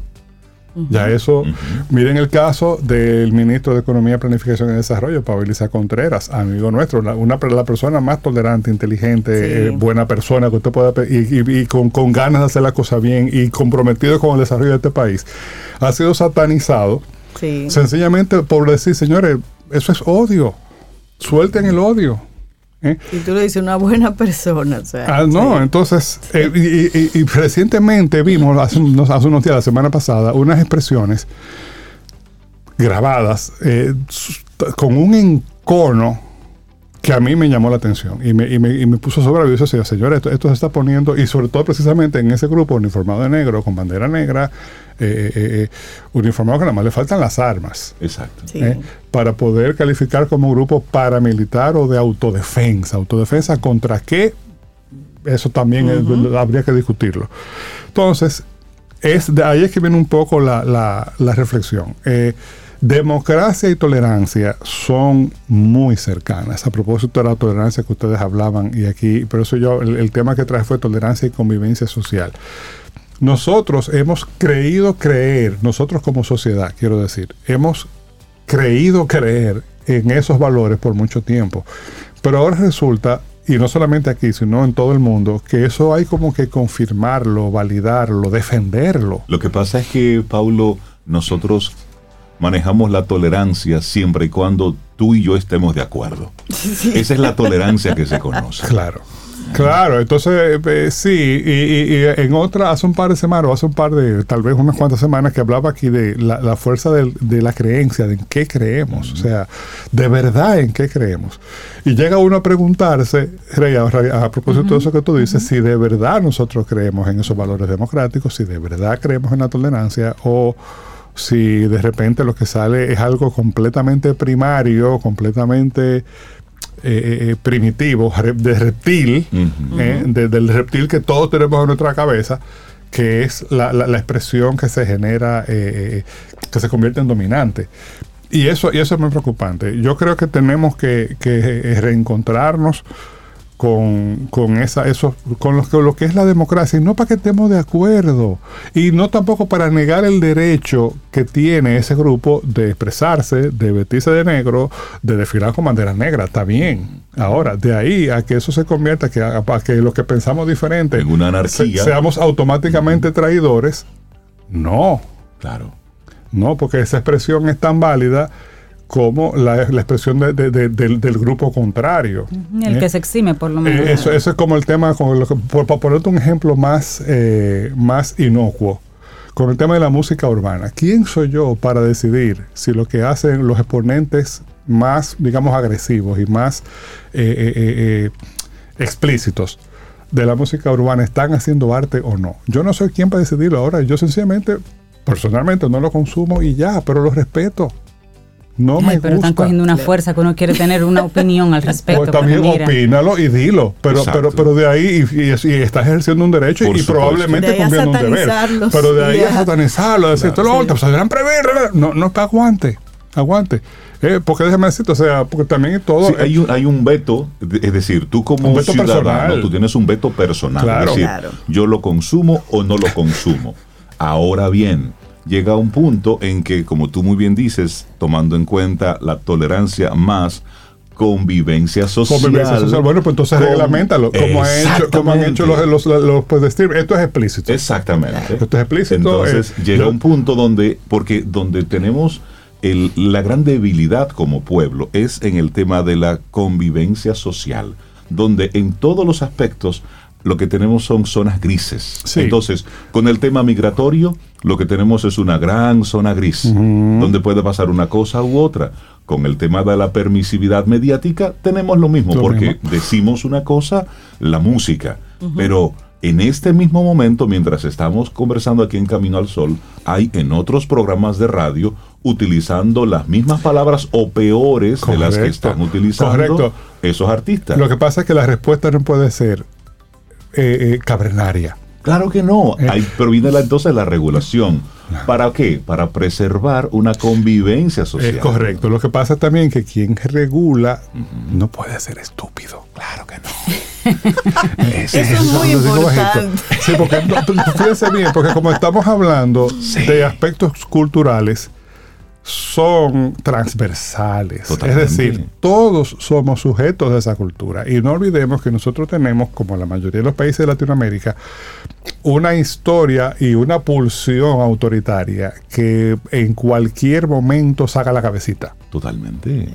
Speaker 6: Ya eso, miren el caso del ministro de Economía, Planificación y Desarrollo, Pablo Elisa Contreras, amigo nuestro, la, una, la persona más tolerante, inteligente,
Speaker 3: Sí.
Speaker 6: eh, buena persona que usted pueda y, y- y con, con ganas de hacer la cosa bien y comprometido con el desarrollo de este país, ha sido satanizado
Speaker 3: Sí.
Speaker 6: sencillamente por decir, señores, eso es odio, suelten el odio. ¿Eh?
Speaker 3: Y tú le dices una buena persona. O sea,
Speaker 6: Ah, no,
Speaker 3: sí.
Speaker 6: entonces, eh, y, y- y recientemente vimos, hace unos, hace unos días, la semana pasada, unas expresiones grabadas eh, con un encono que a mí me llamó la atención y me, y me, y me puso sobre aviso, decía, señores, esto, esto se está poniendo, y sobre todo precisamente en ese grupo uniformado de negro, con bandera negra, eh, eh, eh, uniformado que nada más le faltan las armas.
Speaker 2: Exacto.
Speaker 3: Sí.
Speaker 6: ¿eh? para poder calificar como grupo paramilitar o de autodefensa. ¿Autodefensa contra qué? Eso también es- habría que discutirlo. Entonces, es de ahí es que viene un poco la, la- la reflexión. Eh, Democracia y tolerancia son muy cercanas. A propósito de la tolerancia que ustedes hablaban, y aquí, por eso yo, el, tema que traje fue tolerancia y convivencia social. Nosotros hemos creído creer, nosotros como sociedad, quiero decir, hemos creído creer en esos valores por mucho tiempo. Pero ahora resulta, y no solamente aquí, sino en todo el mundo, que eso hay como que confirmarlo, validarlo, defenderlo.
Speaker 2: Lo que pasa es que, Paulo, nosotros manejamos la tolerancia siempre y cuando tú y yo estemos de acuerdo. Esa es la tolerancia que se conoce.
Speaker 6: Claro. Claro, entonces eh, sí, y, y- y en otra, hace un par de semanas, o hace un par de, tal vez unas cuantas semanas, que hablaba aquí de la, la fuerza del- de, la creencia, de en qué creemos, o sea, de verdad en qué creemos. Y llega uno a preguntarse, Rey, a, a propósito de eso que tú dices, si de verdad nosotros creemos en esos valores democráticos, si de verdad creemos en la tolerancia o si de repente lo que sale es algo completamente primario, completamente eh, eh, primitivo, re- de reptil, eh, de- del reptil que todos tenemos en nuestra cabeza, que es la, la- la expresión que se genera, eh, eh, que se convierte en dominante. Y eso, y eso es muy preocupante. Yo creo que tenemos que, que, eh, reencontrarnos con, con esa, eso, con lo, que- lo que es la democracia, y no para que estemos de acuerdo, y no tampoco para negar el derecho que tiene ese grupo de expresarse, de vestirse de negro, de desfilar con bandera negra, está bien. Ahora, de ahí a que eso se convierta, que, a, a que los que pensamos diferente
Speaker 2: En una anarquía.
Speaker 6: se- seamos automáticamente traidores, no.
Speaker 2: Claro.
Speaker 6: No, porque esa expresión es tan válida como la, la expresión de- de- de- del, del grupo contrario.
Speaker 4: El
Speaker 6: ¿eh?
Speaker 4: que se exime, por lo
Speaker 6: Eh,
Speaker 4: menos.
Speaker 6: eso, eso es como el tema, con lo que- por, por ponerte un ejemplo más, eh, más inocuo, con el tema de la música urbana. ¿Quién soy yo para decidir si lo que hacen los exponentes más, digamos, agresivos y más eh, eh, eh, eh, explícitos de la música urbana están haciendo arte o no? Yo no soy quien para decidirlo ahora. Yo sencillamente, personalmente, no lo consumo y ya, pero lo respeto. No
Speaker 4: Ay,
Speaker 6: me
Speaker 4: pero
Speaker 6: gusta.
Speaker 4: están cogiendo una fuerza que uno quiere tener una opinión al respecto.
Speaker 6: Pues también
Speaker 4: mira,
Speaker 6: opínalo y dilo, pero,
Speaker 2: Exacto.
Speaker 6: pero, pero de ahí y, y- y estás ejerciendo un derecho
Speaker 2: Por
Speaker 6: y
Speaker 2: supuesto.
Speaker 6: probablemente
Speaker 3: De
Speaker 6: cumpliendo un deber. Pero de ahí
Speaker 3: y
Speaker 6: a satanizarlo, a decir,
Speaker 2: Claro.
Speaker 6: lo otro, pues prever. No, no, que aguante, aguante. Eh, porque déjame decirte, o sea, porque también todo.
Speaker 2: Sí, hay, un, hay un veto, es decir, tú como
Speaker 6: Un
Speaker 2: ciudadano,
Speaker 6: personal.
Speaker 2: tú tienes un veto personal.
Speaker 6: Claro.
Speaker 2: Es decir,
Speaker 3: Claro.
Speaker 2: yo lo consumo o no lo consumo. Ahora bien, llega un punto en que, como tú muy bien dices, tomando en cuenta la tolerancia más convivencia social.
Speaker 6: Convivencia social. Bueno, pues entonces
Speaker 2: con-
Speaker 6: reglamentalo. Como, han hecho, como han hecho los, los, los, los pues. Esto es explícito.
Speaker 2: Exactamente.
Speaker 6: Esto es explícito.
Speaker 2: Entonces
Speaker 6: eh,
Speaker 2: llega
Speaker 6: yo-
Speaker 2: un punto donde, porque donde tenemos el- la gran debilidad como pueblo es en el tema de la convivencia social, donde en todos los aspectos lo que tenemos son zonas grises.
Speaker 6: Sí.
Speaker 2: Entonces, con el tema migratorio, lo que tenemos es una gran zona gris, donde puede pasar una cosa u otra. Con el tema de la permisividad mediática, tenemos lo mismo,
Speaker 6: Lo
Speaker 2: porque
Speaker 6: mismo.
Speaker 2: decimos una cosa, la música, pero en este mismo momento, mientras estamos conversando aquí en Camino al Sol, hay en otros programas de radio utilizando las mismas palabras o peores de las que
Speaker 6: Correcto.
Speaker 2: están utilizando
Speaker 6: Correcto.
Speaker 2: esos artistas.
Speaker 6: Lo que pasa es que la respuesta no puede ser eh, eh, cavernaria.
Speaker 2: Claro que no,
Speaker 6: Eh.
Speaker 2: Ahí, pero viene la, entonces la regulación. ¿Para qué? Para preservar una convivencia social.
Speaker 6: Es correcto. Lo que pasa también que quien regula no puede ser estúpido.
Speaker 2: Claro que no.
Speaker 3: Eso es muy importante.
Speaker 6: Sí, porque fíjense bien, porque como estamos hablando de aspectos culturales, son transversales.
Speaker 2: Totalmente.
Speaker 6: Es decir, todos somos sujetos de esa cultura. Y no olvidemos que nosotros tenemos, como la mayoría de los países de Latinoamérica, una historia y una pulsión autoritaria que en cualquier momento saca la cabecita.
Speaker 2: Totalmente.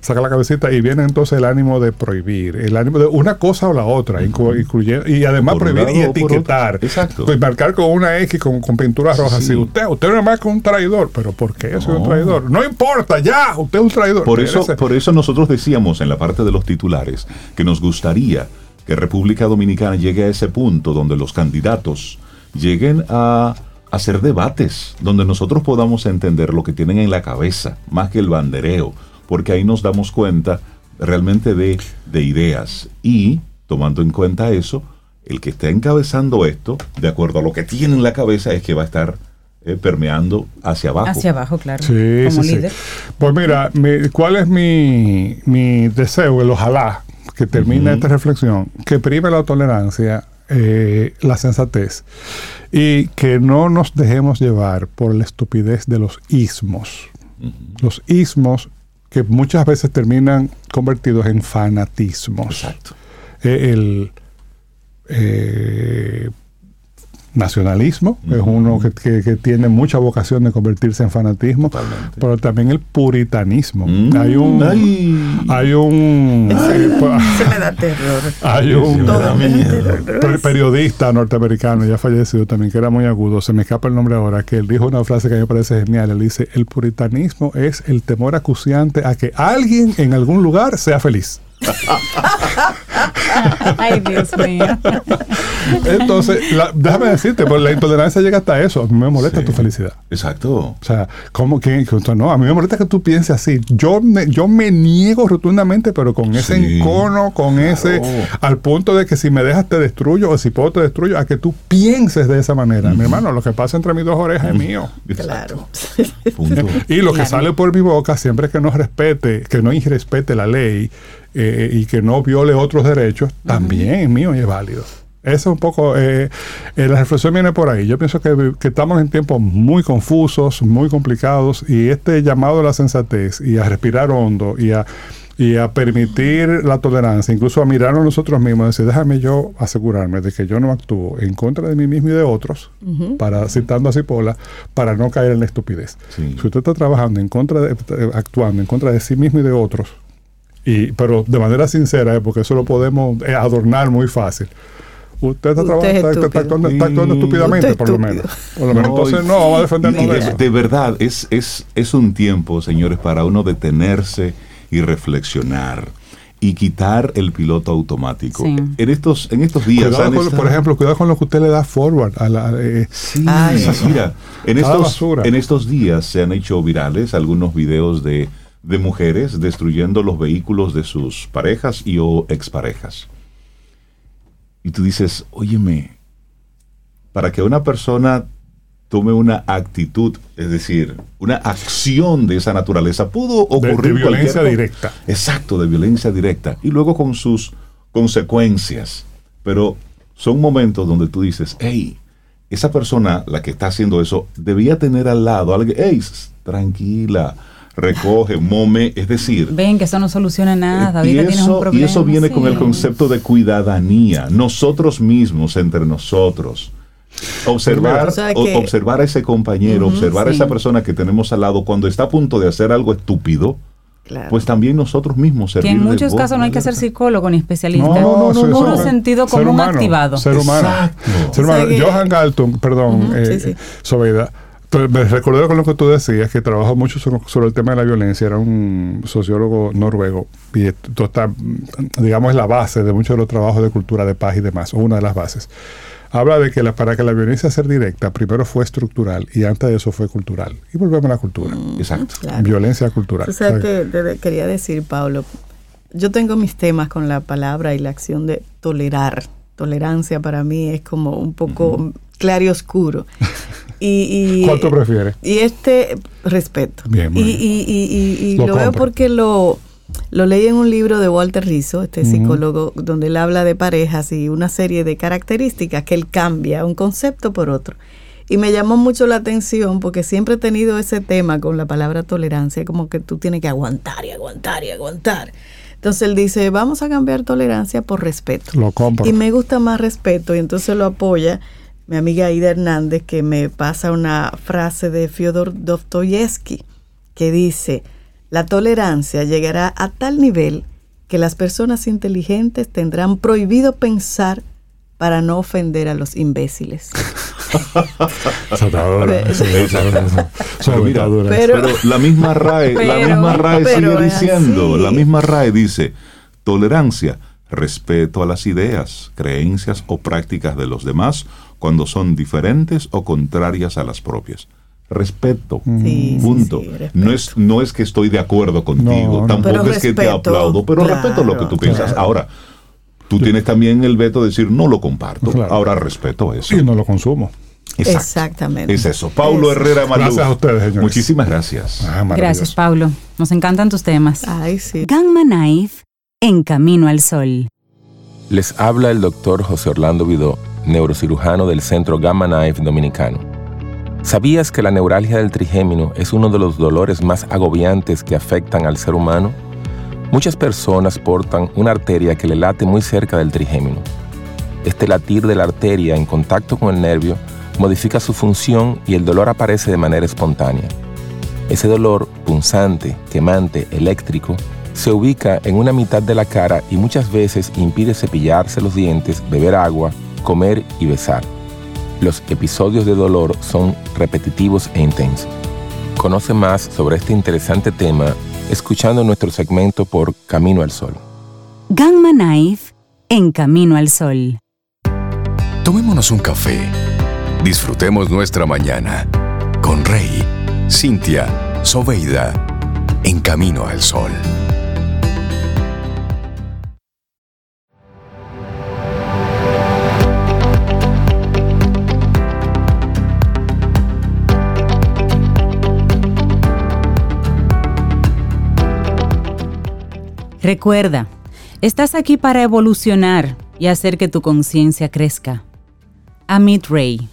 Speaker 6: Saca la cabecita y viene entonces el ánimo de prohibir, el ánimo de una cosa o la otra, inclu- incluyendo, y además
Speaker 2: Por
Speaker 6: prohibir y etiquetar.
Speaker 2: Exacto.
Speaker 6: Pues marcar con una X con, con pintura roja.
Speaker 2: Sí.
Speaker 6: Si usted, usted no es más que un traidor, pero ¿por qué yo soy un
Speaker 2: No.
Speaker 6: traidor? No importa, ya, usted es un traidor.
Speaker 2: Por eso, por eso nosotros decíamos en la parte de los titulares que nos gustaría que República Dominicana llegue a ese punto donde los candidatos lleguen a hacer debates, donde nosotros podamos entender lo que tienen en la cabeza, más que el bandereo, porque ahí nos damos cuenta realmente de, de ideas. Y, tomando en cuenta eso, el que está encabezando esto, de acuerdo a lo que tiene en la cabeza, es que va a estar eh, permeando hacia abajo.
Speaker 4: Hacia abajo, claro.
Speaker 6: Sí,
Speaker 4: como
Speaker 6: sí, sí.
Speaker 4: líder.
Speaker 6: Pues mira, mi- ¿cuál es mi, mi deseo, el ojalá que termine esta reflexión? Que prime la tolerancia, eh, la sensatez y que no nos dejemos llevar por la estupidez de los ismos. Los ismos que muchas veces terminan convertidos en fanatismos.
Speaker 2: Exacto.
Speaker 6: Eh, el eh, nacionalismo es uno que, que- que tiene mucha vocación de convertirse en fanatismo,
Speaker 2: Totalmente.
Speaker 6: pero también el puritanismo.
Speaker 2: Mm,
Speaker 6: hay un,
Speaker 2: ay.
Speaker 6: hay un, eh,
Speaker 3: Se me da terror.
Speaker 6: hay un
Speaker 3: Todo terror.
Speaker 6: periodista norteamericano ya fallecido también que era muy agudo, se me escapa el nombre ahora, que él dijo una frase que a mí me parece genial. Él dice: el puritanismo es el temor acuciante a que alguien en algún lugar sea feliz.
Speaker 4: Ay, Dios mío.
Speaker 6: Entonces, la- déjame decirte, pues la intolerancia llega hasta eso. A mí me molesta
Speaker 2: Sí.
Speaker 6: tu felicidad.
Speaker 2: Exacto.
Speaker 6: O sea, ¿cómo que, no? A mí me molesta que tú pienses así. Yo me, yo me niego rotundamente, pero con ese
Speaker 2: Sí,
Speaker 6: encono, con
Speaker 2: claro.
Speaker 6: ese, al punto de que si me dejas te destruyo o si puedo te destruyo, a que tú pienses de esa manera. Mi hermano, lo que pasa entre mis dos orejas es mío.
Speaker 3: Claro.
Speaker 2: Punto.
Speaker 6: Y lo que
Speaker 4: Claro.
Speaker 6: sale por mi boca, siempre que no respete, que no irrespete la ley eh, y que no viole otros derechos, también es mío y es válido. Eso es un poco, eh, eh, la reflexión viene por ahí. Yo pienso que, que estamos en tiempos muy confusos, muy complicados, y este llamado a la sensatez y a respirar hondo y a, y a permitir la tolerancia, incluso a mirarnos nosotros mismos, decir, déjame yo asegurarme de que yo no actúo en contra de mí mismo y de otros, para citando a Cipolla, para no caer en la estupidez.
Speaker 2: Sí.
Speaker 6: Si usted está trabajando en contra de, actuando en contra de sí mismo y de otros, y, pero de manera sincera, eh, porque eso lo podemos eh, adornar muy fácil. Usted está,
Speaker 3: Usted
Speaker 6: está, actuando, está actuando estúpidamente,
Speaker 3: Usted es
Speaker 6: por lo menos. Por lo menos. Entonces, no, vamos a defendernos de
Speaker 2: de,
Speaker 6: eso.
Speaker 2: de verdad, es, es, es un tiempo, señores, para uno detenerse y reflexionar y quitar el piloto automático.
Speaker 4: Sí.
Speaker 2: En estos, en estos días.
Speaker 6: Cuidado
Speaker 2: han
Speaker 6: con-
Speaker 2: estado-
Speaker 6: por ejemplo, cuidado con lo que usted le da forward. A la, eh,
Speaker 2: Sí,
Speaker 3: Ay,
Speaker 2: mira, en estos,
Speaker 6: basura.
Speaker 2: en estos días se han hecho virales algunos videos de, de mujeres destruyendo los vehículos de sus parejas y o exparejas. Y tú dices, óyeme, para que una persona tome una actitud, es decir, una acción de esa naturaleza, pudo ocurrir
Speaker 6: de violencia
Speaker 2: cualquier-
Speaker 6: directa.
Speaker 2: Exacto, de violencia directa. Y luego con sus consecuencias. Pero son momentos donde tú dices, hey, esa persona, la que está haciendo eso, debía tener al lado a alguien, hey, tranquila, recoge, mome, es decir...
Speaker 4: Ven que eso no soluciona nada.
Speaker 2: y,
Speaker 4: tienes un
Speaker 2: eso, y eso viene con el
Speaker 4: sí.
Speaker 2: concepto de cuidadanía, nosotros mismos, entre nosotros. Observar,
Speaker 3: O sea
Speaker 2: o-
Speaker 3: que-
Speaker 2: observar a ese compañero, observar a
Speaker 4: sí.
Speaker 2: esa persona que tenemos al lado cuando está a punto de hacer algo estúpido,
Speaker 3: Claro.
Speaker 2: pues también nosotros mismos
Speaker 4: Que
Speaker 2: servir
Speaker 4: en
Speaker 2: de
Speaker 4: muchos
Speaker 2: voz
Speaker 4: casos no hay que ser psicólogo ni especialista.
Speaker 6: No, no, no,
Speaker 4: Puro
Speaker 6: ser-
Speaker 4: sentido
Speaker 6: ser
Speaker 4: común
Speaker 6: humano,
Speaker 4: activado.
Speaker 6: Ser humano. Ser humano.
Speaker 3: O sea que-
Speaker 6: Johan Galton, perdón, eh,
Speaker 3: sí, sí.
Speaker 6: Sobeida, pero me recordé con lo que tú decías, que trabajó mucho sobre, el tema de la violencia, era un sociólogo noruego, y esto está, mm, digamos, es la base de muchos de los trabajos de cultura de paz y demás, o una de las bases. Habla de que la- para que la violencia sea directa, primero fue estructural y antes de eso fue cultural. Y volvemos a la cultura.
Speaker 2: Exacto.
Speaker 3: Claro.
Speaker 6: Violencia cultural.
Speaker 3: Sabes que te- te quería decir, Pablo, yo tengo mis temas con la palabra y la acción de tolerar. Tolerancia para mí es como un poco claro y oscuro. Y, y-
Speaker 6: ¿Cuál tú prefieres?
Speaker 3: Y este, respeto.
Speaker 6: Bien, bien.
Speaker 3: y- y-
Speaker 6: Lo
Speaker 3: lo, veo porque lo, lo leí en un libro de Walter Rizzo, este psicólogo, donde él habla de parejas y una serie de características que él cambia un concepto por otro. Y me llamó mucho la atención porque siempre he tenido ese tema con la palabra tolerancia, como que tú tienes que aguantar y aguantar y aguantar. Entonces él dice, vamos a cambiar tolerancia por respeto.
Speaker 6: Lo compro.
Speaker 3: Y me gusta más respeto y entonces lo apoya mi amiga Aida Hernández que me pasa una frase de Fyodor Dostoyevsky que dice, la tolerancia llegará a tal nivel que las personas inteligentes tendrán prohibido pensar para no ofender a los imbéciles.
Speaker 2: Pero la misma RAE, la misma RAE
Speaker 3: pero
Speaker 2: sigue diciendo,
Speaker 3: así.
Speaker 2: la misma RAE dice, tolerancia, respeto a las ideas, creencias o prácticas de los demás cuando son diferentes o contrarias a las propias. Respeto.
Speaker 3: Sí, sí,
Speaker 2: punto.
Speaker 3: sí, respeto.
Speaker 2: no, es, no es que estoy de acuerdo contigo,
Speaker 6: no.
Speaker 2: tampoco es que te aplaudo, pero respeto lo que tú piensas.
Speaker 6: claro.
Speaker 2: Ahora, tú tienes también el veto de decir no lo comparto.
Speaker 6: Claro.
Speaker 2: Ahora respeto eso.
Speaker 6: Sí, no lo consumo.
Speaker 2: Exacto.
Speaker 3: Exactamente.
Speaker 2: Es eso. Paulo Herrera Malú.
Speaker 6: Gracias a ustedes, señores.
Speaker 2: Muchísimas gracias.
Speaker 6: Ah.
Speaker 4: Gracias, Pablo. Nos encantan tus temas.
Speaker 3: Ay, sí.
Speaker 1: Gamma Knife en Camino al Sol.
Speaker 7: Les habla el doctor José Orlando Vidó, neurocirujano del Centro Gamma Knife Dominicano. ¿Sabías que la neuralgia del trigémino es uno de los dolores más agobiantes que afectan al ser humano? Muchas personas portan una arteria que le late muy cerca del trigémino. Este latir de la arteria en contacto con el nervio modifica su función y el dolor aparece de manera espontánea. Ese dolor punzante, quemante, eléctrico, se ubica en una mitad de la cara y muchas veces impide cepillarse los dientes, beber agua, comer y besar. Los episodios de dolor son repetitivos e intensos. Conoce más sobre este interesante tema escuchando nuestro segmento por Camino al Sol.
Speaker 1: Gamma Knife en Camino al Sol.
Speaker 5: Tomémonos un café. Disfrutemos nuestra mañana con Rey, Cintia, Soveida, en camino al sol.
Speaker 4: Recuerda, estás aquí para evolucionar y hacer que tu conciencia crezca. Amit Ray.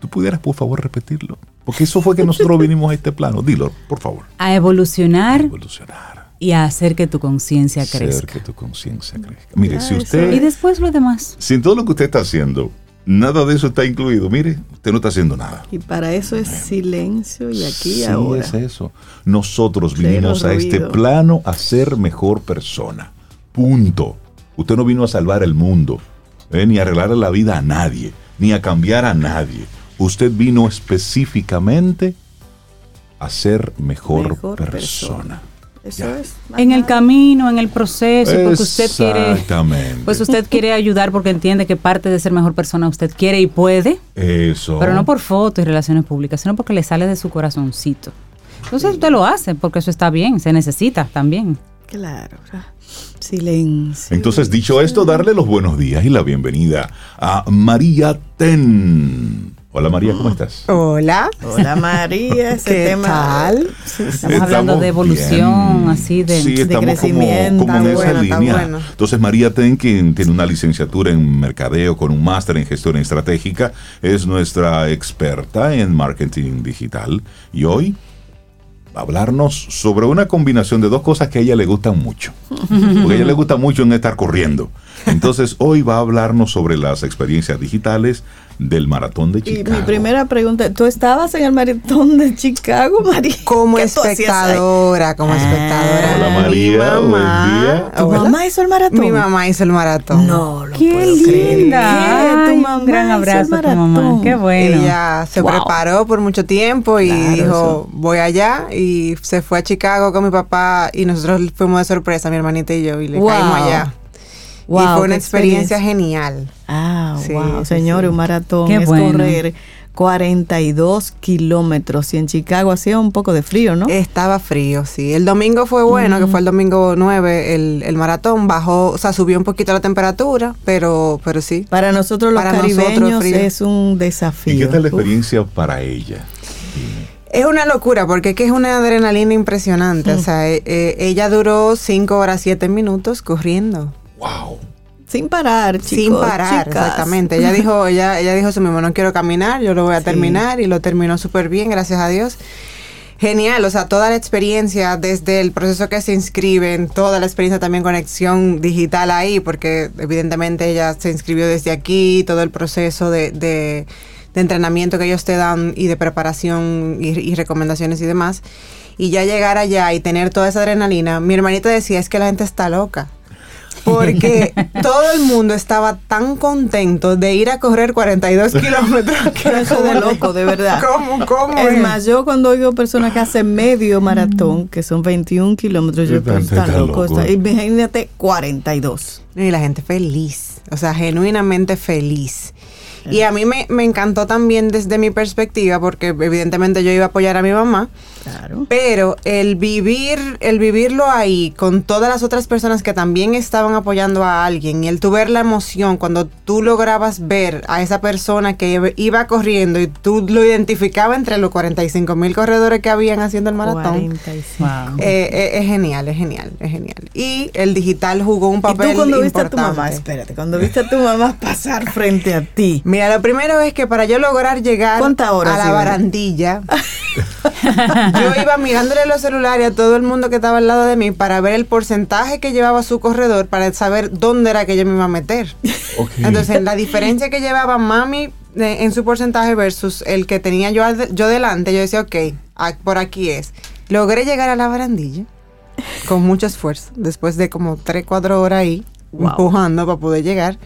Speaker 2: ¿Tú pudieras, por favor, repetirlo? Porque eso fue que nosotros vinimos a este plano. Dilo, por favor.
Speaker 4: A evolucionar
Speaker 2: Evolucionar.
Speaker 4: y a hacer que tu conciencia
Speaker 2: Hacer
Speaker 4: crezca.
Speaker 2: que tu conciencia crezca. Mire, si
Speaker 4: Y
Speaker 2: usted,
Speaker 4: después lo demás.
Speaker 2: sin todo lo que usted está haciendo, nada de eso está incluido, mire, usted no está haciendo nada.
Speaker 3: Y para eso es silencio y aquí
Speaker 2: sí,
Speaker 3: ahora.
Speaker 2: es eso. Nosotros
Speaker 3: Cero
Speaker 2: vinimos a este plano a ser mejor persona. Punto. Usted no vino a salvar el mundo, eh, ni a arreglarle la vida a nadie, ni a cambiar a nadie. Usted vino específicamente a ser mejor,
Speaker 3: Mejor
Speaker 2: persona.
Speaker 3: persona. Eso
Speaker 2: Ya.
Speaker 3: es. más
Speaker 4: En el camino, en el proceso, porque usted quiere,
Speaker 2: Exactamente.
Speaker 4: pues usted quiere ayudar porque entiende que parte de ser mejor persona usted quiere y puede,
Speaker 2: Eso.
Speaker 4: pero no por fotos y relaciones públicas, sino porque le sale de su corazoncito. Entonces usted lo hace porque eso está bien, se necesita también.
Speaker 3: Claro. Silencio.
Speaker 2: Entonces, dicho esto, darle los buenos días y la bienvenida a María Ten. Hola María, ¿cómo estás?
Speaker 8: Hola.
Speaker 3: Hola María, ese
Speaker 8: ¿Qué
Speaker 3: tema.
Speaker 8: tal?
Speaker 3: Sí.
Speaker 4: Estamos hablando de evolución,
Speaker 2: bien.
Speaker 4: así de-
Speaker 2: Sí,
Speaker 4: de
Speaker 2: estamos como-
Speaker 3: crecimiento.
Speaker 2: como, en esa línea.
Speaker 8: bueno.
Speaker 2: Entonces, María Ten, quien tiene una licenciatura en mercadeo con un máster en gestión estratégica, es nuestra experta en marketing digital. Y hoy va a hablarnos sobre una combinación de dos cosas que a ella le gustan mucho. Porque a ella le gusta mucho en estar corriendo. Entonces, hoy va a hablarnos sobre las experiencias digitales del maratón de
Speaker 3: Y
Speaker 2: Chicago.
Speaker 3: mi primera pregunta, ¿tú estabas en el maratón de Chicago, María?
Speaker 8: Como espectadora, como espectadora.
Speaker 2: Hola, María,
Speaker 8: Mi
Speaker 2: buen
Speaker 8: mamá.
Speaker 2: día.
Speaker 3: ¿Tu
Speaker 8: Hola.
Speaker 3: mamá hizo el maratón?
Speaker 8: Mi mamá hizo el maratón.
Speaker 3: No, lo
Speaker 4: ¡Qué
Speaker 3: puedo creer.
Speaker 4: linda!
Speaker 3: ¿Qué?
Speaker 4: Ay,
Speaker 3: Tu mamá
Speaker 4: un gran
Speaker 3: hizo el
Speaker 4: abrazo a tu mamá.
Speaker 3: maratón.
Speaker 4: ¡Qué bueno!
Speaker 8: Ella se
Speaker 3: Wow.
Speaker 8: preparó por mucho tiempo y
Speaker 3: Claro,
Speaker 8: dijo,
Speaker 3: eso.
Speaker 8: voy allá. Y se fue a Chicago con mi papá y nosotros fuimos de sorpresa, mi hermanita y yo, y le
Speaker 3: Wow.
Speaker 8: caímos allá.
Speaker 3: Wow,
Speaker 8: y fue una experiencia, genial.
Speaker 3: Ah,
Speaker 8: Sí,
Speaker 3: wow.
Speaker 8: sí,
Speaker 3: Señores,
Speaker 8: sí.
Speaker 3: un maratón
Speaker 4: Qué
Speaker 3: es
Speaker 4: bueno.
Speaker 3: correr 42 kilómetros. Y en Chicago hacía un poco de frío, ¿no?
Speaker 8: Estaba frío, sí. El domingo fue bueno, que fue el domingo 9, el, el maratón. Bajó, o sea, subió un poquito la temperatura, pero, pero sí.
Speaker 3: Para nosotros los
Speaker 8: Para nosotros,
Speaker 3: caribeños
Speaker 8: frío.
Speaker 3: es un desafío.
Speaker 2: ¿Y qué tal la
Speaker 3: Uf.
Speaker 2: experiencia para ella?
Speaker 8: Es una locura porque es que es una adrenalina impresionante. O sea, eh, eh, ella duró 5 horas 7 minutos corriendo.
Speaker 2: ¡Wow!
Speaker 3: Sin parar, chicos.
Speaker 8: sin parar,
Speaker 3: chicas.
Speaker 8: exactamente. Ella dijo, ella, ella dijo eso mismo, no quiero caminar, yo lo voy a
Speaker 3: Sí.
Speaker 8: terminar y lo terminó súper bien, gracias a Dios. Genial, o sea, toda la experiencia desde el proceso que se inscriben, toda la experiencia también conexión digital ahí, porque evidentemente ella se inscribió desde aquí, todo el proceso de, de- de entrenamiento que ellos te dan y de preparación y, y recomendaciones y demás. Y ya llegar allá y tener toda esa adrenalina, mi hermanita decía, es que la gente está loca. Porque todo el mundo estaba tan contento de ir a correr 42 kilómetros que era
Speaker 3: Eso de loco, de verdad.
Speaker 8: ¿Cómo, cómo
Speaker 3: Es
Speaker 8: es?
Speaker 3: más, yo cuando oigo personas que hacen medio maratón, que son 21 kilómetros, yo pienso,
Speaker 2: está
Speaker 3: están locos.
Speaker 2: loco.
Speaker 3: está- Imagínate 42.
Speaker 8: Y la gente feliz, o sea, genuinamente feliz. Y a mí me, me encantó también desde mi perspectiva, porque evidentemente yo iba a apoyar a mi mamá.
Speaker 3: Claro.
Speaker 8: Pero el vivir, el vivirlo ahí con todas las otras personas que también estaban apoyando a alguien y el tu ver la emoción cuando tú lograbas ver a esa persona que iba corriendo y tú lo identificabas entre los 45 mil corredores que habían haciendo el maratón.
Speaker 3: 45.
Speaker 8: Eh, eh, es genial, es genial, es genial. Y el digital jugó un
Speaker 3: ¿Y
Speaker 8: papel
Speaker 3: tú cuando viste a tu
Speaker 8: importante.
Speaker 3: mamá? Espérate, cuando viste a tu mamá pasar frente a ti.
Speaker 8: Mira, lo primero es que para yo lograr llegar
Speaker 3: ¿Cuántas horas
Speaker 8: a la barandilla, yo iba mirándole los celulares a todo el mundo que estaba al lado de mí para ver el porcentaje que llevaba su corredor para saber dónde era que yo me iba a meter. Entonces, la diferencia que llevaba mami eh, en su porcentaje versus el que tenía yo, yo delante, yo decía, ok, por aquí es. Logré llegar a la barandilla con mucho esfuerzo, después de como 3, 4 horas ahí,
Speaker 3: Wow.
Speaker 8: empujando para poder llegar.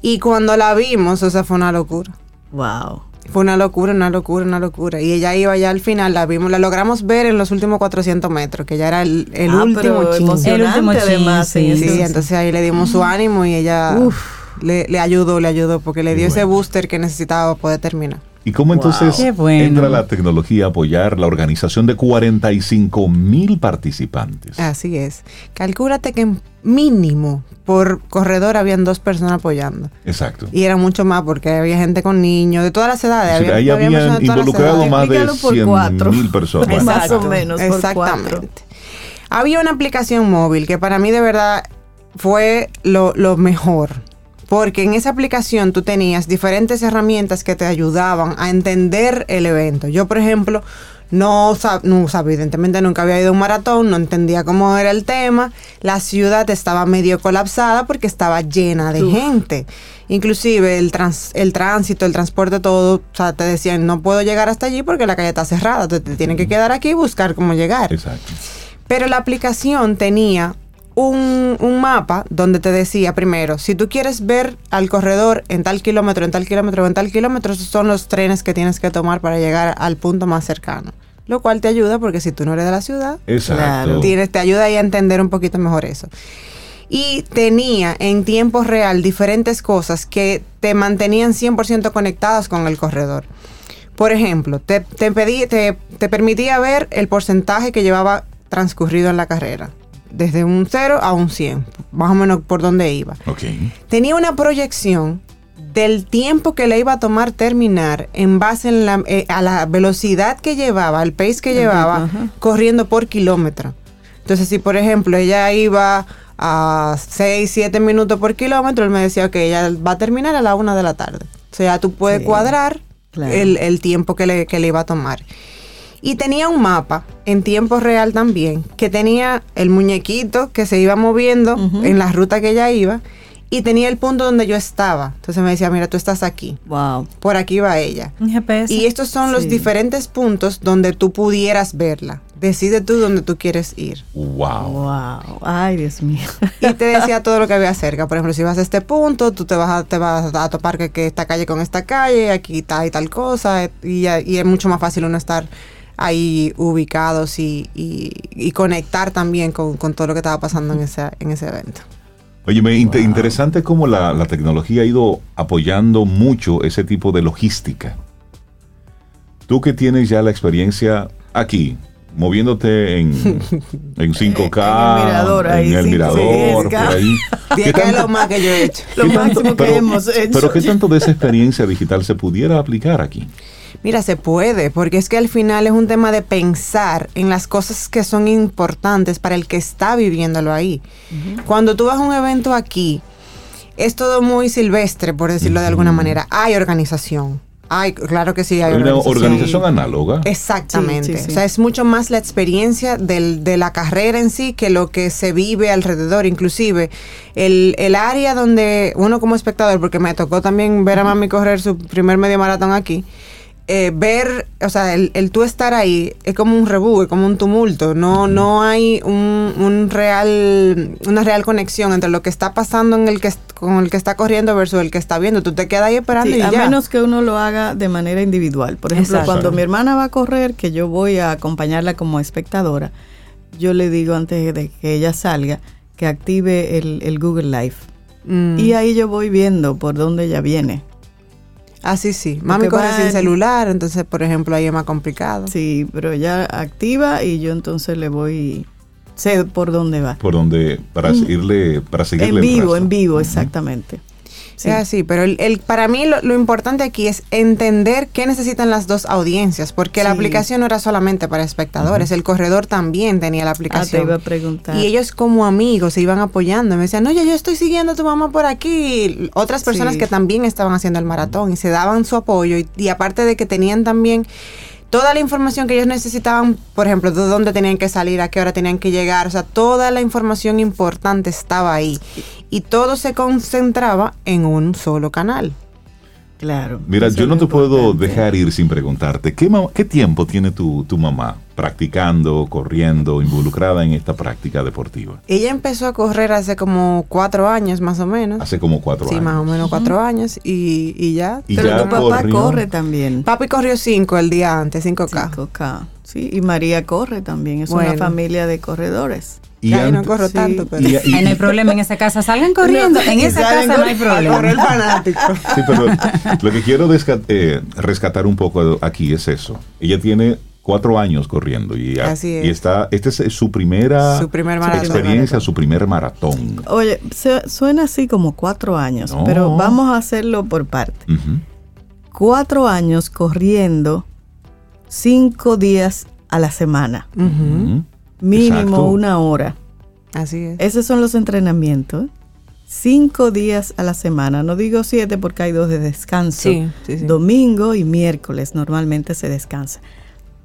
Speaker 8: Y cuando la vimos, o sea, fue una locura.
Speaker 3: Wow.
Speaker 8: Fue una locura, una locura, una locura. Y ella iba ya al final, la vimos, la logramos ver en los últimos 400 metros, que ya era el, el
Speaker 3: Ah,
Speaker 8: último chin.
Speaker 4: El último chin,
Speaker 3: además.
Speaker 4: sí.
Speaker 3: ese-
Speaker 8: Sí, entonces ahí le dimos su ánimo y ella le, le ayudó, le ayudó, porque le dio ese booster que necesitaba para poder terminar.
Speaker 2: ¿Y cómo entonces
Speaker 4: bueno.
Speaker 2: entra la tecnología a apoyar la organización de 45 mil participantes?
Speaker 8: Así es. Calcúlate que mínimo por corredor habían dos personas apoyando.
Speaker 2: Exacto.
Speaker 8: Y era mucho más porque había gente con niños de todas las edades.
Speaker 2: Sea, ahí
Speaker 8: había
Speaker 2: habían
Speaker 8: personas de todas las
Speaker 2: involucrado
Speaker 8: edades.
Speaker 2: más de
Speaker 3: Multiplícalo por
Speaker 2: 100
Speaker 3: cuatro.
Speaker 2: mil personas.
Speaker 3: Más o menos por
Speaker 8: Exactamente.
Speaker 3: cuatro.
Speaker 8: Había una aplicación móvil que para mí de verdad fue lo, lo mejor. Porque en esa aplicación tú tenías diferentes herramientas que te ayudaban a entender el evento. Yo, por ejemplo, no, sab- no evidentemente nunca había ido a un maratón, no entendía cómo era el tema. La ciudad estaba medio colapsada porque estaba llena de gente. Inclusive el, trans- el tránsito, el transporte, todo, o sea, te decían, no puedo llegar hasta allí porque la calle está cerrada, te, te tienen que quedar aquí y buscar cómo llegar.
Speaker 2: Exacto.
Speaker 8: Pero la aplicación tenía un, un mapa donde te decía primero, si tú quieres ver al corredor en tal kilómetro, en tal kilómetro, en tal kilómetro, esos son los trenes que tienes que tomar para llegar al punto más cercano. Lo cual te ayuda porque si tú no eres de la ciudad,
Speaker 2: Exacto.
Speaker 8: Tienes, te ayuda ahí a entender un poquito mejor eso. Y tenía en tiempo real diferentes cosas que te mantenían 100% conectados con el corredor. Por ejemplo, te, te, pedí- te, te permitía ver el porcentaje que llevaba transcurrido en la carrera, desde un 0 a un 100, más o menos por donde iba.
Speaker 2: Ok.
Speaker 8: Tenía una proyección del tiempo que le iba a tomar terminar en base en la- eh, a la velocidad que llevaba, al pace que llevaba, corriendo por kilómetro. Entonces, si por ejemplo ella iba a 6, 7 minutos por kilómetro, él me decía, ok, ella va a terminar a la 1 de la tarde. O sea, tú puedes
Speaker 3: Sí,
Speaker 8: cuadrar
Speaker 3: claro.
Speaker 8: el, el tiempo que le, que le iba a tomar. Y tenía un mapa en tiempo real también, que tenía el muñequito que se iba moviendo
Speaker 3: Ujú.
Speaker 8: en la ruta que ella iba, y tenía el punto donde yo estaba. Entonces me decía, mira, tú estás aquí,
Speaker 3: Wow.
Speaker 8: por aquí va ella.
Speaker 4: Un GPS.
Speaker 8: Y estos son los diferentes puntos donde tú pudieras verla. Decide tú dónde tú quieres ir.
Speaker 2: Wow.
Speaker 3: Wow. Ay, Dios mío.
Speaker 8: Y te decía todo lo que había cerca. Por ejemplo, si vas a este punto, tú te vas a, te vas a topar que, que esta calle con esta calle, aquí está y tal cosa. Y es mucho más fácil uno estar ahí ubicados y, y- y conectar también con, con todo lo que estaba pasando en ese, en ese evento.
Speaker 2: Oye, me inte- interesante cómo la, la tecnología ha ido apoyando mucho ese tipo de logística. Tú que tienes ya la experiencia aquí, moviéndote en, en 5K,
Speaker 3: En el mirador ahí,
Speaker 2: en el
Speaker 3: sí,
Speaker 2: mirador, por ahí.
Speaker 8: Tiene
Speaker 2: ¿Qué
Speaker 8: que es lo más que yo he hecho.
Speaker 3: Lo
Speaker 2: qué tanto-
Speaker 3: máximo que
Speaker 2: pero-
Speaker 3: hemos hecho.
Speaker 2: Pero ¿qué tanto de esa experiencia digital se pudiera aplicar aquí?
Speaker 8: Mira, se puede, porque es que al final es un tema de pensar en las cosas que son importantes para el que está viviéndolo ahí. Cuando tú vas a un evento aquí, es todo muy silvestre, por decirlo de alguna manera. Hay organización. Hay, claro que sí, hay
Speaker 2: Hay una
Speaker 8: organización.
Speaker 2: organización análoga.
Speaker 8: Exactamente.
Speaker 3: Sí, sí, sí.
Speaker 8: O sea, es mucho más la experiencia del- de la carrera en sí que lo que se vive alrededor. Inclusive, el, el área donde uno como espectador, porque me tocó también ver a mami correr su primer medio maratón aquí, eh, ver, o sea, el, el tú estar ahí es como un rebú, es como un tumulto. No, no hay un, un real, una real conexión entre lo que está pasando en el que est- con el que está corriendo versus el que está viendo. Tú te quedas ahí esperando
Speaker 3: Sí,
Speaker 8: y
Speaker 3: a
Speaker 8: ya.
Speaker 3: menos que uno lo haga de manera individual. Por ejemplo,
Speaker 4: Exacto.
Speaker 3: cuando mi hermana va a correr, que yo voy a acompañarla como espectadora, yo le digo antes de que ella salga que active el, el Google Live.
Speaker 8: Mm.
Speaker 3: Y ahí yo voy viendo por dónde ella viene.
Speaker 8: Así sí. Mami
Speaker 3: Porque
Speaker 8: corre sin celular, entonces, por ejemplo, ahí es más complicado.
Speaker 3: Sí, pero ella activa y yo entonces le voy, sé por dónde va.
Speaker 2: Por donde, para seguirle, para seguirle
Speaker 3: En vivo, en vivo, exactamente. Sí.
Speaker 8: Es así, pero el, el- para mí lo, lo importante aquí es entender qué necesitan las dos audiencias, porque la aplicación no era solamente para espectadores, el corredor también tenía la
Speaker 3: Ah, te
Speaker 8: aplicación.
Speaker 3: iba a preguntar.
Speaker 8: Y ellos como amigos se iban apoyando. Me decían, oye, yo estoy siguiendo a tu mamá por aquí. Otras personas
Speaker 3: Sí.
Speaker 8: que también estaban haciendo el maratón y se daban su apoyo. Y, y aparte de que tenían también toda la información que ellos necesitaban, por ejemplo, de dónde tenían que salir, a qué hora tenían que llegar. O sea, toda la información importante estaba ahí. Y todo se concentraba en un solo canal.
Speaker 3: Claro.
Speaker 2: Mira, yo no te puedo dejar ir sin preguntarte, ¿qué, tiempo tiene tu, tu mamá practicando, corriendo, involucrada en esta práctica deportiva?
Speaker 8: Ella empezó a correr hace como cuatro años más o menos.
Speaker 2: Hace como cuatro
Speaker 8: sí,
Speaker 2: años.
Speaker 8: más o menos cuatro años. Y, y ya.
Speaker 2: Y
Speaker 3: Pero
Speaker 2: ya
Speaker 3: tu papá
Speaker 2: corrió.
Speaker 3: corre también.
Speaker 8: Papi corrió cinco el día antes, 5K.
Speaker 3: 5K. Sí, y María corre también. Es
Speaker 8: Bueno.
Speaker 3: una familia de corredores.
Speaker 2: Y
Speaker 8: Ya, yo no corro
Speaker 3: sí.
Speaker 8: tanto, pero...
Speaker 2: y- y-
Speaker 4: no hay problema en esa casa. Salgan corriendo. en esa casa no hay.
Speaker 8: Corre el
Speaker 4: problema.
Speaker 8: fanático.
Speaker 2: Sí, pero lo que quiero eh, rescatar un poco aquí es eso. Ella tiene cuatro años corriendo y,
Speaker 8: Así es.
Speaker 2: y está, este es su primera
Speaker 8: Su primer maratón.
Speaker 2: experiencia, su primer maratón.
Speaker 3: Oye, se- suena así como cuatro años,
Speaker 2: No.
Speaker 3: pero vamos a hacerlo por parte. Cuatro años corriendo cinco días a la semana. Mínimo
Speaker 2: Exacto.
Speaker 3: una hora.
Speaker 8: Así es.
Speaker 3: Esos son los entrenamientos. Cinco días a la semana. No digo siete porque hay dos de descanso.
Speaker 8: Sí, sí, sí.
Speaker 3: Domingo y miércoles normalmente se descansa.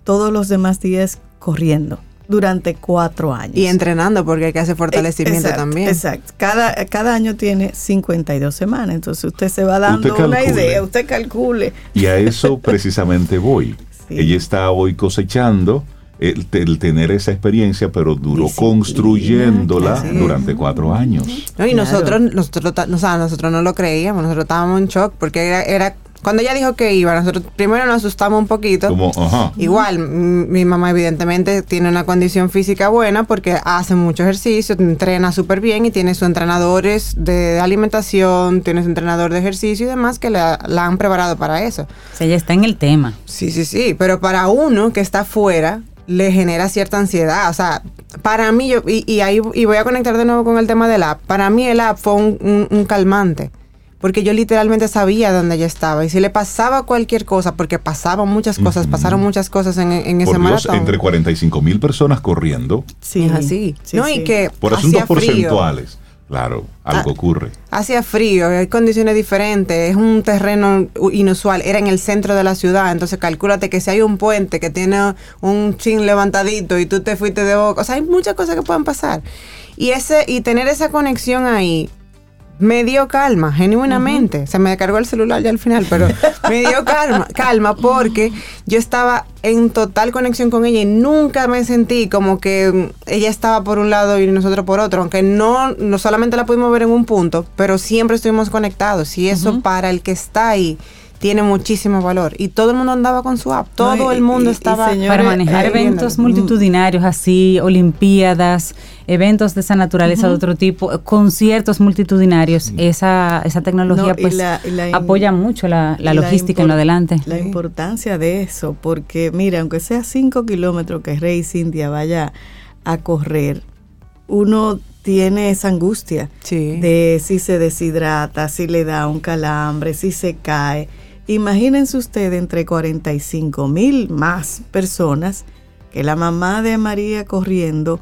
Speaker 3: Todos los demás días corriendo durante cuatro años.
Speaker 8: Y entrenando porque hay que hacer fortalecimiento
Speaker 3: Exacto,
Speaker 8: también.
Speaker 3: Exacto. Cada, cada año tiene 52 semanas. Entonces usted se va dando una idea, usted calcule.
Speaker 2: Y a eso precisamente voy.
Speaker 3: Sí.
Speaker 2: Ella está hoy cosechando el, el tener esa experiencia, pero duró construyéndola durante cuatro años.
Speaker 8: No, y
Speaker 3: Claro.
Speaker 8: nosotros, nosotros, o sea, nosotros no lo creíamos, nosotros estábamos en shock porque era, era cuando ella dijo que iba, nosotros primero nos asustamos un poquito.
Speaker 2: Como, ajá.
Speaker 8: Igual, mi mamá evidentemente tiene una condición física buena porque hace mucho ejercicio, entrena súper bien y tiene sus entrenadores de alimentación, tiene su entrenador de ejercicio y demás que la, la han preparado para eso.
Speaker 4: O sea, ella está en el tema.
Speaker 8: Sí, sí, sí, pero para uno que está afuera le genera cierta ansiedad. O sea, para mí, yo, y, y ahí y voy a conectar de nuevo con el tema del app, para mí el app fue un, un- un calmante. Porque yo literalmente sabía dónde ella estaba. Y si le pasaba cualquier cosa, porque pasaban muchas cosas, pasaron muchas cosas en, en ese
Speaker 2: Por Dios,
Speaker 8: maratón.
Speaker 2: entre 45 mil personas corriendo
Speaker 3: Sí,
Speaker 8: Es así.
Speaker 3: sí,
Speaker 8: no,
Speaker 3: sí.
Speaker 8: y que
Speaker 2: por asuntos porcentuales. Claro, algo
Speaker 8: Ah.
Speaker 2: ocurre.
Speaker 8: Hacía frío, hay condiciones diferentes, es un terreno inusual, era en el centro de la ciudad, entonces calcúlate que si hay un puente que tiene un chin levantadito y tú te fuiste de boca, o sea, hay muchas cosas que pueden pasar. Y ese y tener esa conexión ahí me dio calma, genuinamente. Se me descargó el celular ya al final, pero me dio calma, calma porque yo estaba en total conexión con ella y nunca me sentí como que ella estaba por un lado y nosotros por otro, aunque no, no solamente la pudimos ver en un punto, pero siempre estuvimos conectados y eso para el que está ahí tiene muchísimo valor y todo el mundo andaba con su app, todo
Speaker 3: No, y-
Speaker 8: el mundo
Speaker 3: y- y
Speaker 8: estaba
Speaker 3: señores,
Speaker 4: Para manejar
Speaker 8: ahí
Speaker 4: eventos multitudinarios así, olimpiadas, eventos de esa naturaleza de otro tipo, eh, conciertos multitudinarios, esa, esa tecnología
Speaker 3: No, y
Speaker 4: pues
Speaker 3: la- y la in-
Speaker 4: apoya mucho la, la
Speaker 3: la
Speaker 4: logística en lo adelante.
Speaker 3: La importancia de eso, porque mira, aunque sea 5 kilómetros que Rey Cintia vaya a correr, uno tiene esa angustia
Speaker 8: Sí.
Speaker 3: de si se deshidrata, si le da un calambre, si se cae. Imagínense ustedes entre 45 mil más personas que la mamá de María corriendo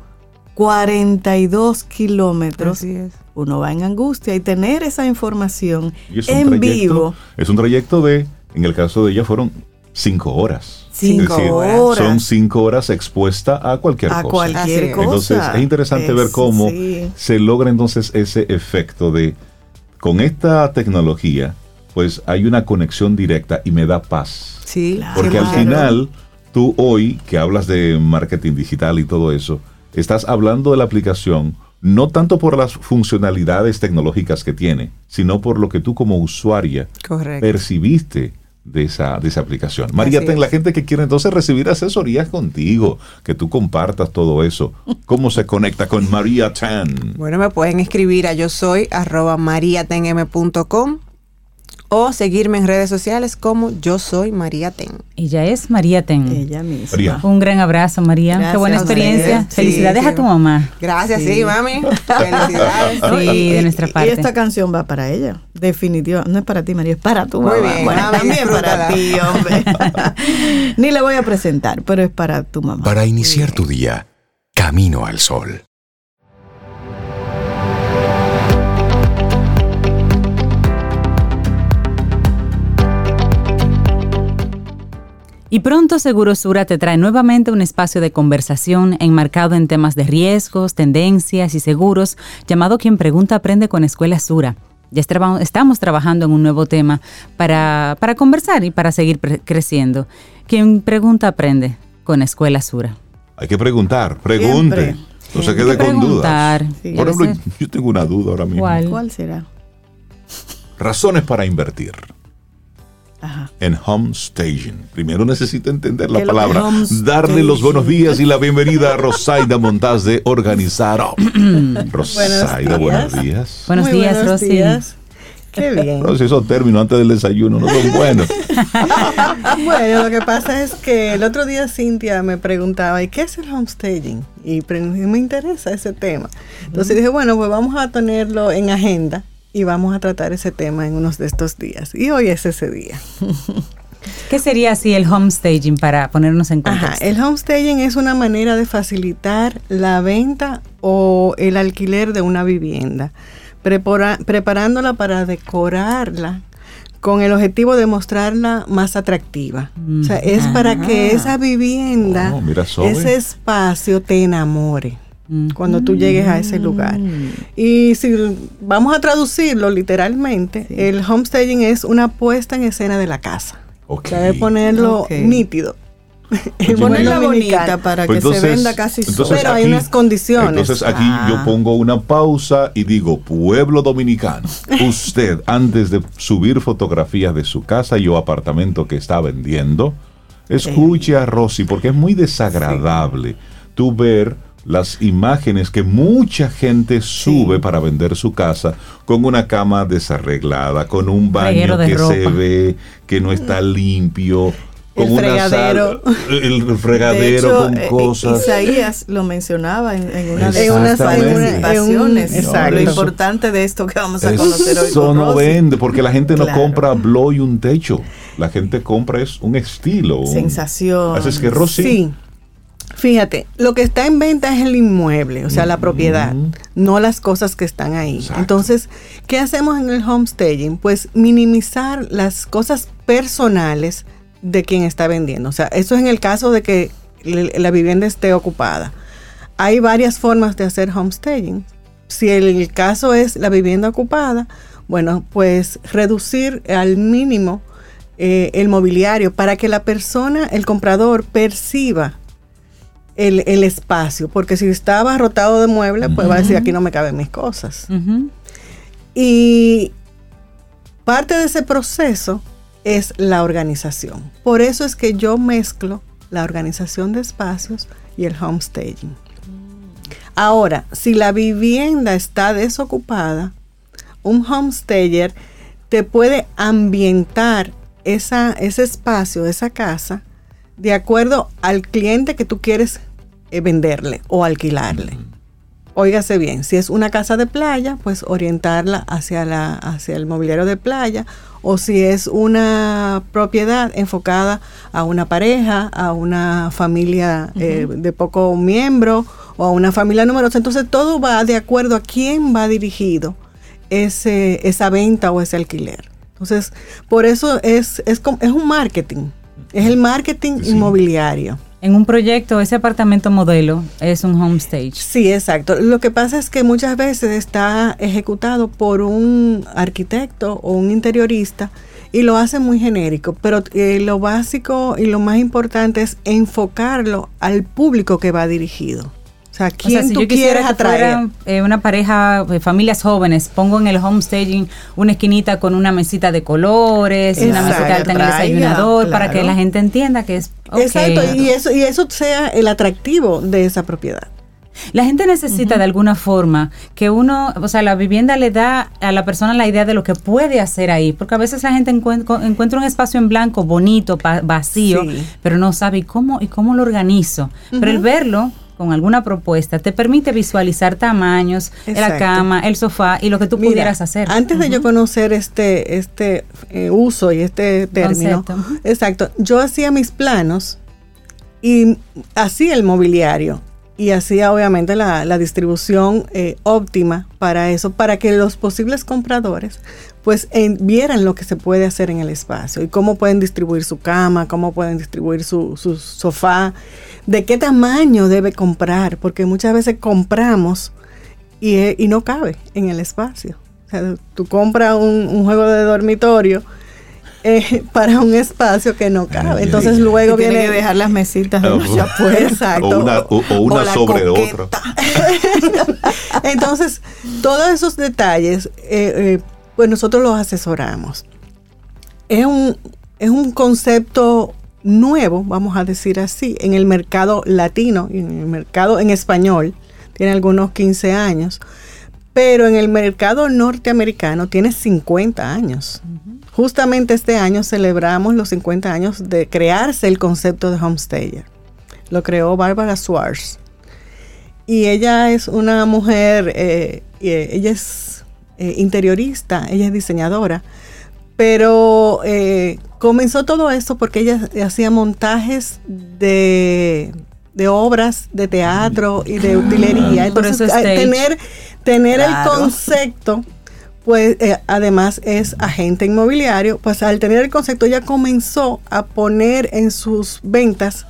Speaker 3: 42 kilómetros.
Speaker 8: Así es.
Speaker 3: Uno va en angustia y tener esa información
Speaker 2: Y es un
Speaker 3: en
Speaker 2: trayecto-
Speaker 3: vivo.
Speaker 2: Es un trayecto de, en el caso de ella, fueron cinco horas.
Speaker 3: Cinco
Speaker 2: Es decir,
Speaker 3: horas.
Speaker 2: Son cinco horas expuesta a cualquier
Speaker 3: a
Speaker 2: cosa.
Speaker 3: cualquier.
Speaker 2: Entonces es interesante ver cómo
Speaker 3: sí.
Speaker 2: se logra entonces ese efecto de, con esta tecnología, pues hay una conexión directa y me da paz.
Speaker 8: Sí,
Speaker 3: Claro.
Speaker 2: Porque al final, tú hoy que hablas de marketing digital y todo eso, estás hablando de la aplicación no tanto por las funcionalidades tecnológicas que tiene, sino por lo que tú como usuaria
Speaker 8: correcto.
Speaker 2: percibiste de esa, de esa aplicación. María, ten la gente que quiere entonces recibir asesorías contigo, que tú compartas todo eso. ¿Cómo se conecta con María Tan?
Speaker 8: Bueno, me pueden escribir a yo soy arroba mariatenm.com o seguirme en redes sociales como yo soy María Ten.
Speaker 4: Ella es María Ten.
Speaker 3: Ella misma.
Speaker 2: María.
Speaker 4: Un gran abrazo, María.
Speaker 3: Gracias
Speaker 4: Qué buena experiencia. Felicidades
Speaker 8: Sí,
Speaker 4: a tu mamá.
Speaker 8: Gracias, sí, mami. Felicidades.
Speaker 4: Sí, de nuestra
Speaker 3: Y
Speaker 4: parte.
Speaker 3: esta canción va para ella, definitiva. No es para ti, María, es para tu
Speaker 8: Muy
Speaker 3: mamá.
Speaker 8: bien,
Speaker 3: Bueno,
Speaker 8: mami,
Speaker 3: también para ti, hombre. Ni le voy a presentar, pero es para tu mamá.
Speaker 5: Para iniciar tu día, camino al sol.
Speaker 4: Y pronto Segurosura te trae nuevamente un espacio de conversación enmarcado en temas de riesgos, tendencias y seguros, llamado Quien Pregunta Aprende con Escuela Sura. Ya estamos trabajando en un nuevo tema para, para conversar y para seguir creciendo. Quien Pregunta Aprende con Escuela Sura.
Speaker 2: Hay que preguntar, pregunte.
Speaker 3: Siempre.
Speaker 2: No se quede
Speaker 4: Hay que
Speaker 2: con
Speaker 4: preguntar.
Speaker 2: dudas.
Speaker 3: Sí.
Speaker 2: Por ejemplo, yo tengo una duda ahora mismo.
Speaker 4: ¿Cuál?
Speaker 3: ¿Cuál será?
Speaker 2: Razones para invertir
Speaker 3: Ajá.
Speaker 2: en home staging. Primero necesito entender la
Speaker 3: ¿Qué es lo que
Speaker 2: palabra. Darle los buenos días y la bienvenida a Rosaida Montaz de Organizar Up. Rosaida, buenos
Speaker 3: días.
Speaker 2: días.
Speaker 4: Buenos
Speaker 3: Muy
Speaker 4: días,
Speaker 3: buenos
Speaker 4: Rosy.
Speaker 3: días. Qué bien.
Speaker 2: No, si esos términos antes del desayuno no son buenos.
Speaker 9: Bueno, lo que pasa es que el otro día Cintia me preguntaba, ¿y qué es el homestaging? Y me interesa ese tema. Entonces dije, bueno, pues vamos a tenerlo en agenda y vamos a tratar ese tema en unos de estos días. Y hoy es ese día.
Speaker 4: ¿Qué sería así el homestaging para ponernos en contexto?
Speaker 9: Ajá, el homestaging es una manera de facilitar la venta o el alquiler de una vivienda, prepara- preparándola para decorarla con el objetivo de mostrarla más atractiva. O sea, es para que esa vivienda,
Speaker 2: Oh, mira,
Speaker 9: ese espacio te enamore
Speaker 4: Mm.
Speaker 9: Cuando tú llegues a ese lugar. Y si vamos a traducirlo literalmente, el homestaging es una puesta en escena de la casa.
Speaker 2: Ok.
Speaker 9: O sea, ponerlo
Speaker 3: Ok.
Speaker 9: nítido. En
Speaker 3: Ponerla bonita para
Speaker 2: Pues
Speaker 3: que
Speaker 2: entonces-
Speaker 3: se venda casi
Speaker 2: entonces
Speaker 3: sola.
Speaker 9: Pero hay unas condiciones.
Speaker 2: Entonces aquí
Speaker 3: Ah.
Speaker 2: yo pongo una pausa y digo, pueblo dominicano, usted antes de subir fotografías de su casa y o apartamento que está vendiendo, escuche a Rosy porque es muy desagradable tú ver las imágenes que mucha gente sube para vender su casa con una cama desarreglada, con un baño que se ve que no está limpio, con
Speaker 9: El
Speaker 2: una
Speaker 9: fregadero.
Speaker 2: sal- el
Speaker 3: De
Speaker 2: fregadero
Speaker 3: hecho,
Speaker 2: con
Speaker 3: eh,
Speaker 2: cosas.
Speaker 3: Isaías lo mencionaba en, en una de
Speaker 2: unas-
Speaker 3: participaciones.
Speaker 9: exacto.
Speaker 3: Lo importante de esto que vamos a conocer hoy.
Speaker 2: Eso no vende, porque la gente no
Speaker 3: Claro.
Speaker 2: compra blow y un techo. La gente compra es un estilo. un-
Speaker 3: Sensación.
Speaker 2: Así es que Rosy,
Speaker 9: Sí. Fíjate, lo que está en venta es el inmueble, o sea, la propiedad, no las cosas que están ahí.
Speaker 2: Exacto.
Speaker 9: Entonces, ¿qué hacemos en el homestaging? Pues minimizar las cosas personales de quien está vendiendo. O sea, eso es en el caso de que la vivienda esté ocupada. Hay varias formas de hacer homestaging. Si el caso es la vivienda ocupada, bueno, pues reducir al mínimo eh, el mobiliario para que la persona, el comprador, perciba el, el espacio. Porque si está abarrotado de muebles, pues va a decir, aquí no me caben mis cosas. Y parte de ese proceso es la organización. Por eso es que yo mezclo la organización de espacios y el homestaging. Ahora, si la vivienda está desocupada, un homestager te puede ambientar esa, ese espacio, esa casa, de acuerdo al cliente que tú quieres venderle o alquilarle. Óigase bien, si es una casa de playa, pues orientarla hacia, la, hacia el mobiliario de playa, o si es una propiedad enfocada a una pareja, a una familia eh, de poco miembro o a una familia numerosa. Entonces todo va de acuerdo a quién va dirigido ese, esa venta o ese alquiler. Entonces, por eso es, es, es un marketing, es el marketing
Speaker 2: Sí.
Speaker 9: inmobiliario.
Speaker 4: En un proyecto, ese apartamento modelo es un homestage.
Speaker 9: Sí, exacto. Lo que pasa es que muchas veces está ejecutado por un arquitecto o un interiorista y lo hace muy genérico, pero eh, lo básico y lo más importante es enfocarlo al público que va dirigido. O sea,
Speaker 4: O sea,
Speaker 9: ¿quién
Speaker 4: si
Speaker 9: tú
Speaker 4: yo quisiera
Speaker 9: quieres atraer?
Speaker 4: fuera eh, una pareja, eh, familias jóvenes, pongo en el homestaging una esquinita con una mesita de colores, y una
Speaker 9: Exacto.
Speaker 4: mesita alta en el desayunador, para que la gente entienda que es...
Speaker 9: Exacto, y eso, y eso sea el atractivo de esa propiedad.
Speaker 4: La gente necesita de alguna forma que uno, o sea, la vivienda le da a la persona la idea de lo que puede hacer ahí, porque a veces la gente encuentra, encuentra un espacio en blanco bonito, pa- vacío,
Speaker 9: Sí.
Speaker 4: pero no sabe ¿y cómo y cómo lo organizo. Pero el verlo con alguna propuesta te permite visualizar tamaños, la cama, el sofá y lo que tú
Speaker 9: Mira,
Speaker 4: pudieras hacer.
Speaker 9: Antes de yo conocer este, este eh, uso y este término,
Speaker 4: Concepto,
Speaker 9: exacto, yo hacía mis planos y hacía el mobiliario y hacía obviamente la, la distribución eh, óptima para eso, para que los posibles compradores pues vieran lo que se puede hacer en el espacio y cómo pueden distribuir su cama, cómo pueden distribuir su, su sofá, de qué tamaño debe comprar, porque muchas veces compramos y, eh, y no cabe en el espacio. O sea, tú compras un, un juego de dormitorio eh, para un espacio que no cabe. Entonces luego
Speaker 3: tiene
Speaker 9: viene...
Speaker 3: que dejar las mesitas de los.
Speaker 9: Exacto.
Speaker 2: O una, o- o una
Speaker 3: O la
Speaker 2: sobre
Speaker 3: coqueta.
Speaker 2: otra.
Speaker 9: Entonces, todos esos detalles, eh, eh, pues nosotros los asesoramos. Es un, es un concepto nuevo, vamos a decir así, en el mercado latino, y en el mercado en español, tiene algunos 15 años, pero en el mercado norteamericano tiene 50 años. Justamente este año celebramos los 50 años de crearse el concepto de homestayer. Lo creó Barbara Schwartz. Y ella es una mujer, eh, eh, ella es eh, interiorista, ella es diseñadora, pero eh, comenzó todo esto porque ella hacía montajes de, de obras de teatro y de utilería.
Speaker 4: Ah, Por
Speaker 9: Entonces, tener, tener
Speaker 3: Claro.
Speaker 9: el concepto, pues eh, además es agente inmobiliario, pues al tener el concepto ella comenzó a poner en sus ventas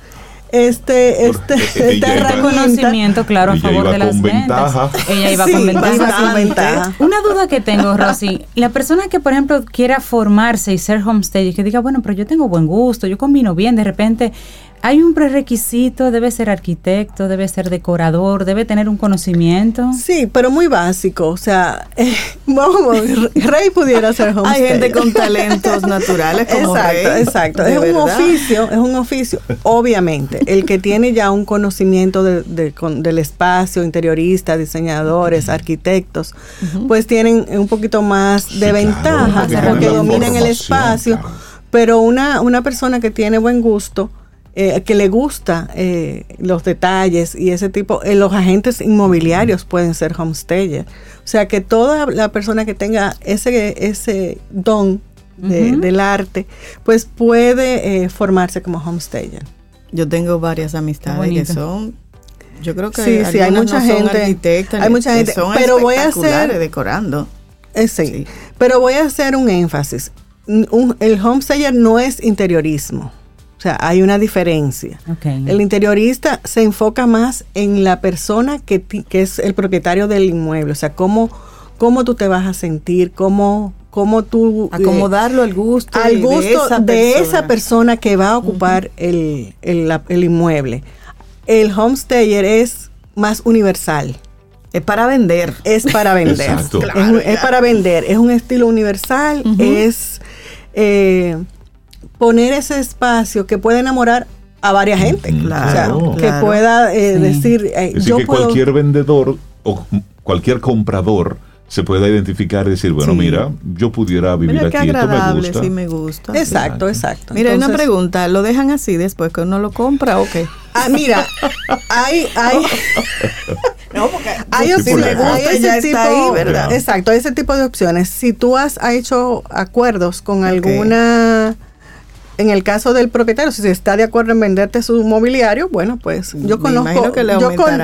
Speaker 9: este, este,
Speaker 2: Porque
Speaker 9: esta
Speaker 2: ella iba-
Speaker 9: herramienta.
Speaker 4: Conocimiento, claro, a favor de las
Speaker 2: con ventaja.
Speaker 4: ventas. Ella iba
Speaker 9: Sí,
Speaker 4: con ventaja.
Speaker 9: iba con
Speaker 4: sí.
Speaker 9: ventaja.
Speaker 4: Una duda que tengo, Rosy. La persona que, por ejemplo, quiera formarse y ser homestay y que diga, bueno, pero yo tengo buen gusto, yo combino bien, de repente hay un prerequisito, debe ser arquitecto, debe ser decorador, debe tener un conocimiento.
Speaker 9: Sí, pero muy básico. O sea, eh, vamos, Rey pudiera ser homestay.
Speaker 3: Hay gente con talentos naturales como
Speaker 9: Exacto,
Speaker 3: Rey,
Speaker 9: exacto. Es un
Speaker 3: verdad.
Speaker 9: oficio, es un oficio. Obviamente, el que tiene ya un conocimiento de- de- con- del espacio, interioristas, diseñadores, arquitectos, pues tienen un poquito más de
Speaker 2: Sí, claro,
Speaker 9: ventaja
Speaker 4: porque
Speaker 9: dominan el espacio.
Speaker 2: claro.
Speaker 9: Pero una, una persona que tiene buen gusto, eh, que le gusta eh, los detalles y ese tipo, eh, los agentes inmobiliarios pueden ser homestayer. O sea que toda la persona que tenga ese, ese don de- del arte, pues puede eh, formarse como homestayer.
Speaker 3: Yo tengo varias amistades que son. Yo creo que
Speaker 9: Sí, sí, hay mucha
Speaker 3: no son
Speaker 9: gente-
Speaker 3: arquitectas,
Speaker 9: hay mucha
Speaker 3: que
Speaker 9: gente,
Speaker 3: son
Speaker 9: pero voy a hacer-
Speaker 3: decorando.
Speaker 9: Eh, sí.
Speaker 3: Sí.
Speaker 9: Pero voy a hacer un énfasis. Un- el homestayer no es interiorismo. O sea, hay una diferencia. El interiorista se enfoca más en la persona que, ti- que es el propietario del inmueble, o sea, cómo, cómo tú te vas a sentir, cómo, cómo tú... eh,
Speaker 3: Acomodarlo al gusto,
Speaker 9: al
Speaker 3: de
Speaker 9: gusto
Speaker 3: esa
Speaker 9: de esa
Speaker 3: persona.
Speaker 9: que va a ocupar el, el- la- el inmueble. El homestayer es más universal.
Speaker 3: Es para vender.
Speaker 9: Es para vender.
Speaker 2: Exacto.
Speaker 9: Es, un- es para vender. Es un estilo universal. Es eh, poner ese espacio que puede enamorar a varias gente.
Speaker 2: Mm,
Speaker 9: O sea,
Speaker 2: claro.
Speaker 9: que
Speaker 3: Claro.
Speaker 9: pueda eh,
Speaker 4: Sí.
Speaker 9: decir, eh,
Speaker 2: Es decir,
Speaker 9: yo
Speaker 2: que
Speaker 9: puedo...
Speaker 2: cualquier vendedor o cualquier comprador se pueda identificar y decir, bueno,
Speaker 9: Sí.
Speaker 2: mira, yo pudiera vivir
Speaker 3: Mira qué
Speaker 2: aquí, esto me
Speaker 3: agradable,
Speaker 2: gusta.
Speaker 3: sí me gusta.
Speaker 9: Exacto, exacto.
Speaker 3: Mira, hay una
Speaker 9: Entonces-
Speaker 3: pregunta, ¿lo dejan así después que uno lo compra o qué?
Speaker 9: Ah, mira, hay, hay,
Speaker 3: No, porque
Speaker 9: hay, opciones, hay ese tipo,
Speaker 3: ahí, ¿verdad?
Speaker 9: Exacto, hay ese tipo de opciones. Si tú has hecho acuerdos con alguna, en el caso del propietario, si se está de acuerdo en venderte su mobiliario, bueno, pues yo
Speaker 3: Me
Speaker 9: conozco.
Speaker 3: que le
Speaker 9: yo con-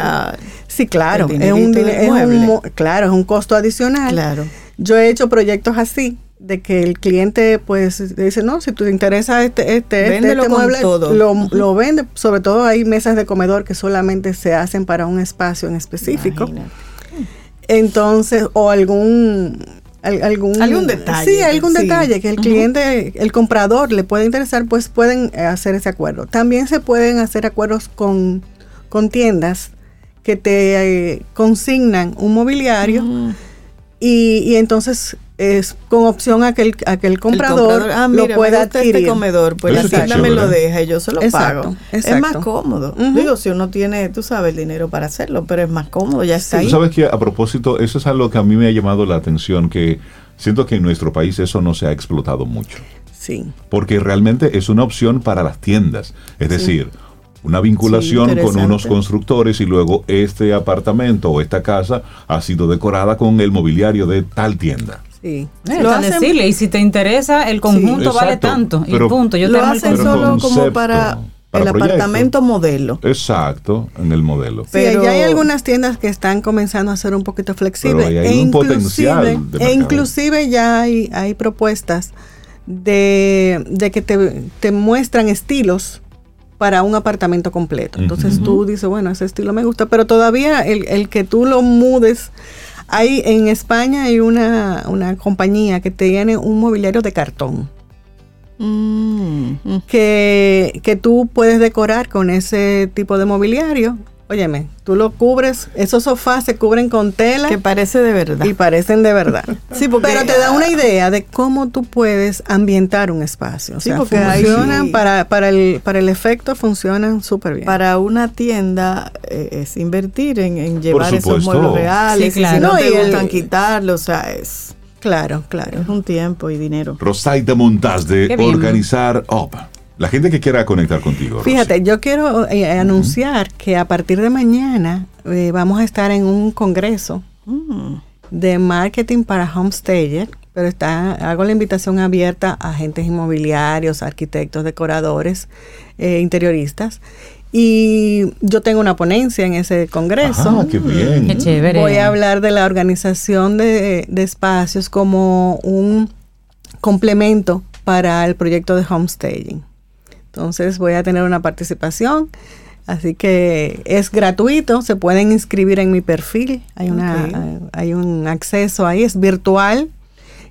Speaker 9: sí, claro,
Speaker 3: el
Speaker 9: es un, es un claro, es un costo adicional.
Speaker 3: Claro.
Speaker 9: Yo he hecho proyectos así de que el cliente pues dice no si te interesa este este este,
Speaker 3: Véndelo
Speaker 9: este mueble
Speaker 3: todo.
Speaker 9: lo, lo vende sobre todo hay mesas de comedor que solamente se hacen para un espacio en específico
Speaker 3: Imagínate.
Speaker 9: entonces o algún al- algún
Speaker 3: Algún detalle
Speaker 9: sí algún
Speaker 3: sí.
Speaker 9: detalle que el cliente el comprador le puede interesar pues pueden eh, hacer ese acuerdo. También se pueden hacer acuerdos con con tiendas que te eh, consignan un mobiliario y, y entonces es con opción a que el, a que el comprador,
Speaker 3: ah,
Speaker 9: lo
Speaker 3: mira,
Speaker 9: pueda
Speaker 3: me gusta
Speaker 9: adquirir.
Speaker 3: este comedor, pues
Speaker 2: Eso
Speaker 3: la tienda me lo deja y yo se lo
Speaker 9: Exacto,
Speaker 3: pago.
Speaker 9: exacto.
Speaker 3: Es más cómodo. Digo, si uno tiene, tú sabes, el dinero para hacerlo, pero es más cómodo, ya está ahí.
Speaker 2: sabes que a propósito, eso es algo que a mí me ha llamado la atención, que siento que en nuestro país eso no se ha explotado mucho.
Speaker 9: Sí.
Speaker 2: porque realmente es una opción para las tiendas. Es decir, una vinculación
Speaker 3: Sí,
Speaker 2: con unos constructores y luego este apartamento o esta casa ha sido decorada con el mobiliario de tal tienda.
Speaker 9: Sí.
Speaker 4: Eh,
Speaker 3: Lo hacen-
Speaker 4: decirle, y si te interesa, el conjunto vale
Speaker 2: Exacto,
Speaker 4: tanto. y
Speaker 2: pero-
Speaker 4: punto. Yo
Speaker 3: lo hacen solo como
Speaker 2: concepto,
Speaker 3: para,
Speaker 2: para
Speaker 3: el
Speaker 2: proyecto.
Speaker 3: apartamento modelo.
Speaker 2: Exacto, en el modelo.
Speaker 9: Sí,
Speaker 3: Pero-
Speaker 9: ya hay algunas tiendas que están comenzando a ser un poquito flexibles.
Speaker 2: Pero hay
Speaker 9: e
Speaker 2: un potencial de
Speaker 9: e inclusive ya hay, hay propuestas de, de que te, te muestran estilos para un apartamento completo. Entonces
Speaker 2: Ujú.
Speaker 9: tú dices, bueno, ese estilo me gusta, pero todavía el, el que tú lo mudes. Hay, en España hay una, una compañía que tiene un mobiliario de cartón
Speaker 3: Mm, mm.
Speaker 9: que, que tú puedes decorar con ese tipo de mobiliario. Óyeme, tú lo cubres, esos sofás se cubren con tela
Speaker 3: Que parece de verdad.
Speaker 9: y parecen de verdad.
Speaker 3: Sí, porque
Speaker 9: Pero te da una idea de cómo tú puedes ambientar un espacio. O
Speaker 3: Sí,
Speaker 9: sea,
Speaker 3: porque
Speaker 9: funcionan
Speaker 3: sí.
Speaker 9: para, para, el, para el efecto, funcionan súper bien.
Speaker 3: para una tienda eh, es invertir en, en llevar esos muebles reales.
Speaker 4: Sí,
Speaker 3: y si
Speaker 4: claro.
Speaker 3: no,
Speaker 9: No,
Speaker 3: te
Speaker 9: y el-
Speaker 3: gustan quitarlo, o sea, es,
Speaker 9: Claro, claro.
Speaker 3: es un tiempo y dinero.
Speaker 2: Rosaida Montaz de. Organizar Up. La gente que quiera conectar contigo. Rosy.
Speaker 9: Fíjate, yo quiero eh, anunciar que a partir de mañana eh, vamos a estar en un congreso
Speaker 3: Mm.
Speaker 9: de marketing para homestager, pero está, hago la invitación abierta a agentes inmobiliarios, arquitectos, decoradores, eh, interioristas. Y yo tengo una ponencia en ese congreso.
Speaker 2: Ah, qué bien.
Speaker 4: Qué chévere.
Speaker 9: Voy a hablar de la organización de, de espacios como un complemento para el proyecto de homestaging. Entonces voy a tener una participación, así que es gratuito, se pueden inscribir en mi perfil, hay, una, hay un acceso ahí, es virtual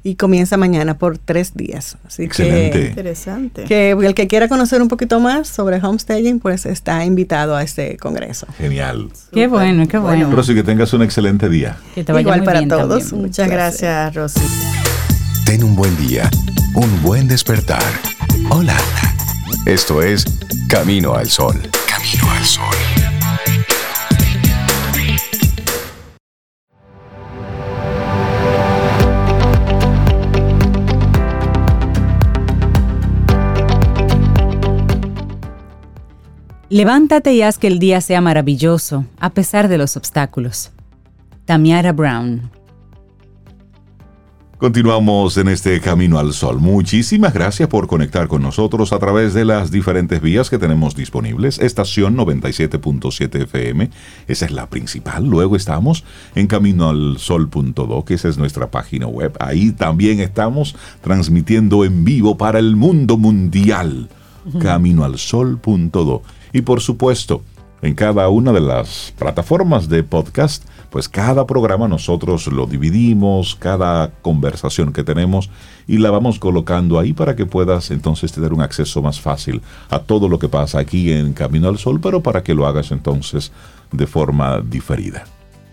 Speaker 9: y comienza mañana por tres días. Así
Speaker 2: Excelente.
Speaker 9: que,
Speaker 3: Interesante.
Speaker 9: que el que quiera conocer un poquito más sobre homestaging, pues está invitado a este congreso.
Speaker 2: Genial.
Speaker 4: Qué bueno, qué bueno.
Speaker 2: Rosy, que tengas un excelente día.
Speaker 4: Que te vaya
Speaker 9: Igual
Speaker 4: muy
Speaker 9: para
Speaker 4: bien
Speaker 9: todos.
Speaker 4: también.
Speaker 3: Muchas
Speaker 9: Gracias.
Speaker 3: gracias, Rosy.
Speaker 5: Ten un buen día, un buen despertar. Hola. Esto es Camino al Sol. Camino al Sol.
Speaker 4: Levántate y haz que el día sea maravilloso, a pesar de los obstáculos. Tamiara Brown.
Speaker 2: Continuamos en este Camino al Sol. Muchísimas gracias por conectar con nosotros a través de las diferentes vías que tenemos disponibles. Estación 97.7 FM, esa es la principal. Luego estamos en caminoalsol.do, que esa es nuestra página web. Ahí también estamos transmitiendo en vivo para el mundo mundial. Caminoalsol.do. Y por supuesto, en cada una de las plataformas de podcast, pues cada programa nosotros lo dividimos, cada conversación que tenemos y la vamos colocando ahí para que puedas entonces tener un acceso más fácil a todo lo que pasa aquí en Camino al Sol, pero para que lo hagas entonces de forma diferida.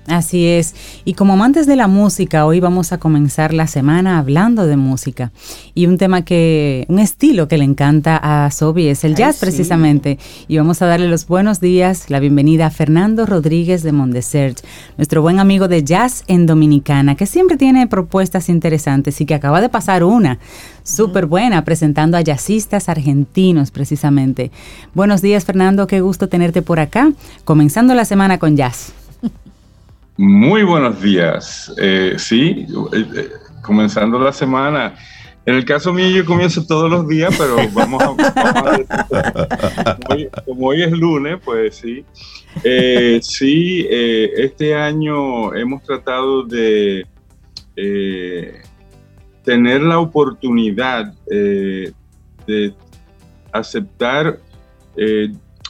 Speaker 4: Así es. Y como amantes de la música, hoy vamos a comenzar la semana hablando de música. Y un tema que, un estilo que le encanta a Sobi es el
Speaker 3: Ay,
Speaker 4: jazz
Speaker 3: sí.
Speaker 4: precisamente. Y vamos a darle los buenos días, la bienvenida a Fernando Rodríguez de Mondesert, nuestro buen amigo de jazz en Dominicana, que siempre tiene propuestas interesantes y que acaba de pasar una súper buena presentando a jazzistas argentinos precisamente. Buenos días Fernando, qué gusto tenerte por acá, comenzando la semana con jazz.
Speaker 10: Muy buenos días. Eh, sí, eh, eh, comenzando la semana. En el caso mío yo comienzo todos los días, pero vamos a... vamos a- como, hoy, como hoy es lunes, pues sí. Sí, este año hemos tratado de tener la oportunidad de aceptar,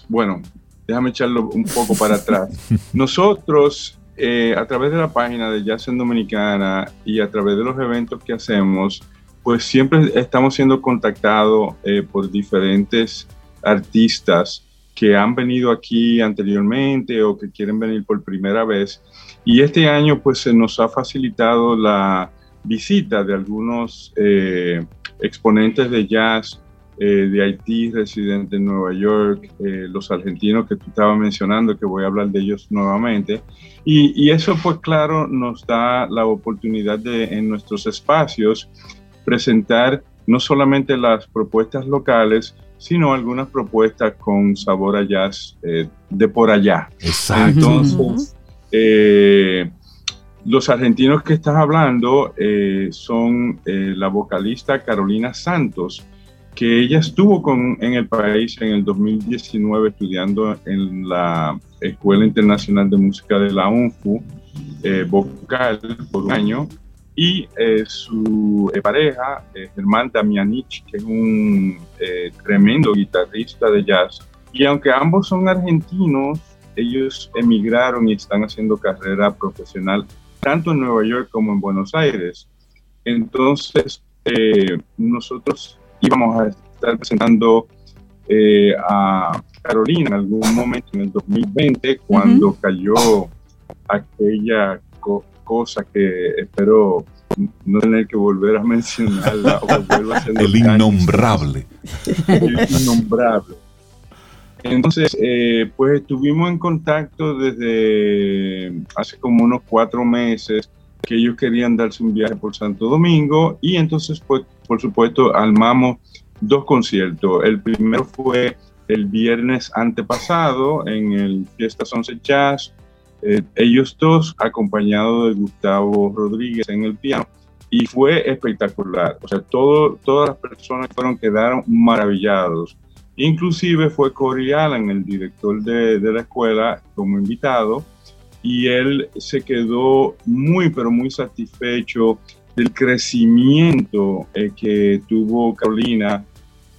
Speaker 10: bueno, déjame echarlo un poco para atrás. Nosotros, eh, a través de la página de Jazz en Dominicana y a través de los eventos que hacemos, pues siempre estamos siendo contactados eh, por diferentes artistas que han venido aquí anteriormente o que quieren venir por primera vez. Y este año pues se nos ha facilitado la visita de algunos eh, exponentes de jazz eh, de Haití, residentes en Nueva York, eh, los argentinos que tú estabas mencionando, que voy a hablar de ellos nuevamente. Y, y, eso, pues claro, nos da la oportunidad de en nuestros espacios presentar no solamente las propuestas locales, sino algunas propuestas con sabor a jazz eh, de por allá.
Speaker 2: Exacto.
Speaker 10: Entonces, eh, los argentinos que estás hablando eh, son eh, la vocalista Carolina Santos, que ella estuvo con, en el país en el 2019 estudiando en la Escuela Internacional de Música de la UNFU, eh, vocal por un año, y eh, su eh, pareja, eh, Germán Damianich, que es un eh, tremendo guitarrista de jazz. Y aunque ambos son argentinos, ellos emigraron y están haciendo carrera profesional tanto en Nueva York como en Buenos Aires. Entonces, eh, nosotros íbamos a estar presentando eh, a Carolina en algún momento en el 2020, cuando cayó aquella co- cosa que espero no tener que volver a mencionarla o volverla a hacer
Speaker 2: El innombrable.
Speaker 10: el innombrable. Entonces, eh, pues estuvimos en contacto desde hace como unos cuatro meses que ellos querían darse un viaje por Santo Domingo y entonces, pues, por supuesto, armamos dos conciertos. El primero fue el viernes antepasado en el Fiesta Sunset Jazz. Eh, ellos dos acompañados de Gustavo Rodríguez en el piano y fue espectacular. O sea, todo, todas las personas fueron quedaron maravillados. Inclusive fue Corey Allen, el director de, de la escuela, como invitado, y él se quedó muy, pero muy satisfecho del crecimiento eh, que tuvo Carolina,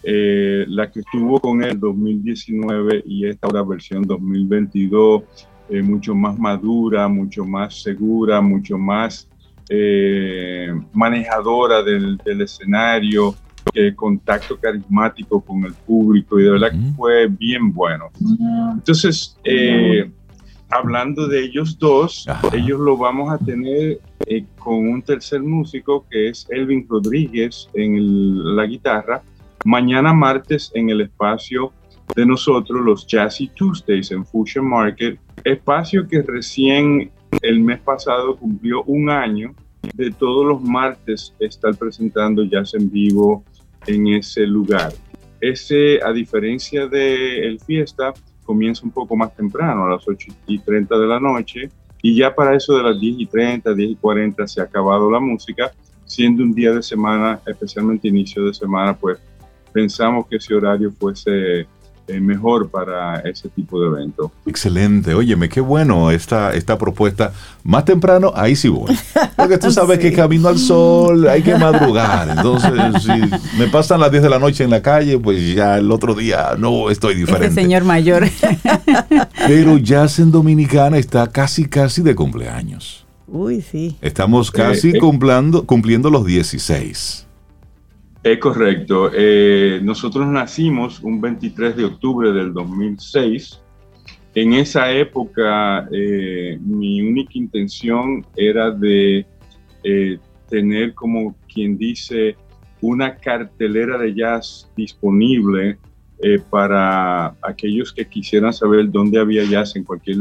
Speaker 10: eh, la que estuvo con él 2019 y esta ahora versión 2022, eh, mucho más madura, mucho más segura, mucho más manejadora del, del escenario, contacto carismático con el público y de verdad que fue bien bueno. Entonces, eh, hablando de ellos dos, ellos lo vamos a tener eh, con un tercer músico que es Elvin Rodríguez en el- la guitarra, mañana martes en el espacio de nosotros, los Jazzy Tuesdays en Fusion Market, espacio que recién el mes pasado cumplió un año. De todos los martes estar presentando jazz en vivo en ese lugar. Ese, a diferencia de el fiesta, comienza un poco más temprano, a las 8 y 30 de la noche, y ya para eso de las 10 y 30, 10 y 40 se ha acabado la música, siendo un día de semana, especialmente inicio de semana, pues pensamos que ese horario fuese eh, mejor para ese tipo de evento.
Speaker 2: Excelente, óyeme, qué bueno esta, esta propuesta. Más temprano, ahí sí voy. Porque tú sabes que camino al sol hay que madrugar. Entonces, si me pasan las 10 de la noche en la calle, pues ya el otro día no estoy
Speaker 4: Este
Speaker 2: diferente.
Speaker 4: señor mayor.
Speaker 2: Pero Jazz en Dominicana está casi, casi de cumpleaños.
Speaker 3: Uy, sí.
Speaker 2: Estamos casi
Speaker 10: Eh, eh.
Speaker 2: cumplando, cumpliendo los 16.
Speaker 10: Es correcto. Eh, nosotros nacimos un 23 de octubre del 2006. En esa época, eh, mi única intención era de eh, tener, como quien dice, una cartelera de jazz disponible para aquellos que quisieran saber dónde había jazz en cualquier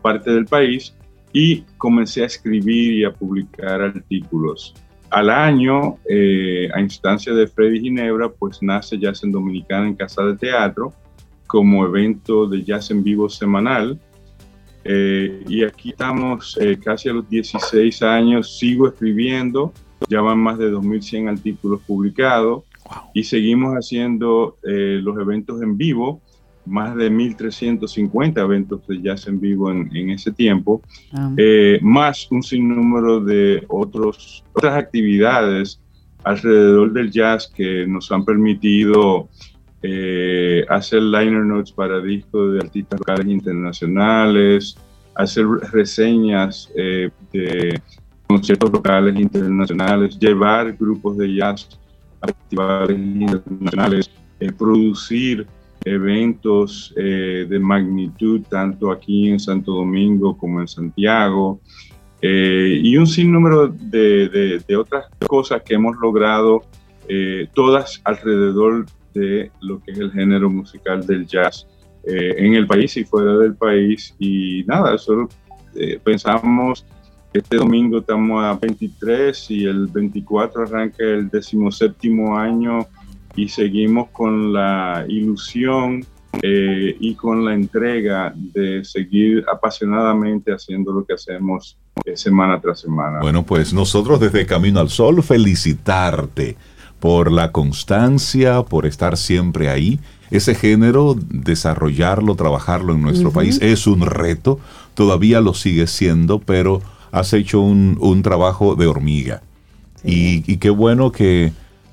Speaker 10: parte del país y comencé a escribir y a publicar artículos. Al año, eh, a instancia de Freddy Ginebra, pues nace Jazz en Dominicana en Casa de Teatro como evento de jazz en vivo semanal. Eh, y aquí estamos eh, casi a los 16 años, sigo escribiendo, ya van más de 2.100 artículos publicados y seguimos haciendo los eventos en vivo, más de 1.350 eventos de jazz en vivo en, en ese tiempo,
Speaker 4: Ah.
Speaker 10: eh, más un sinnúmero de otros, otras actividades alrededor del jazz que nos han permitido eh, hacer liner notes para discos de artistas locales internacionales, hacer reseñas eh, de conciertos locales internacionales, llevar grupos de jazz a festivales internacionales, producir eventos eh, de magnitud tanto aquí en Santo Domingo como en Santiago. eh, y un sinnúmero de, de, otras cosas que hemos logrado, eh, todas alrededor de lo que es el género musical del jazz eh, en el país y fuera del país. Y nada, solo pensamos este domingo estamos a 23 y el 24 arranca el 17 año y seguimos con la ilusión eh, y con la entrega de seguir apasionadamente haciendo lo que hacemos eh, semana tras semana.
Speaker 2: Bueno, pues nosotros desde Camino al Sol felicitarte por la constancia, por estar siempre ahí. Ese género, desarrollarlo, trabajarlo en nuestro país es un reto, todavía lo sigue siendo, pero has hecho un, trabajo de hormiga. Y, qué bueno que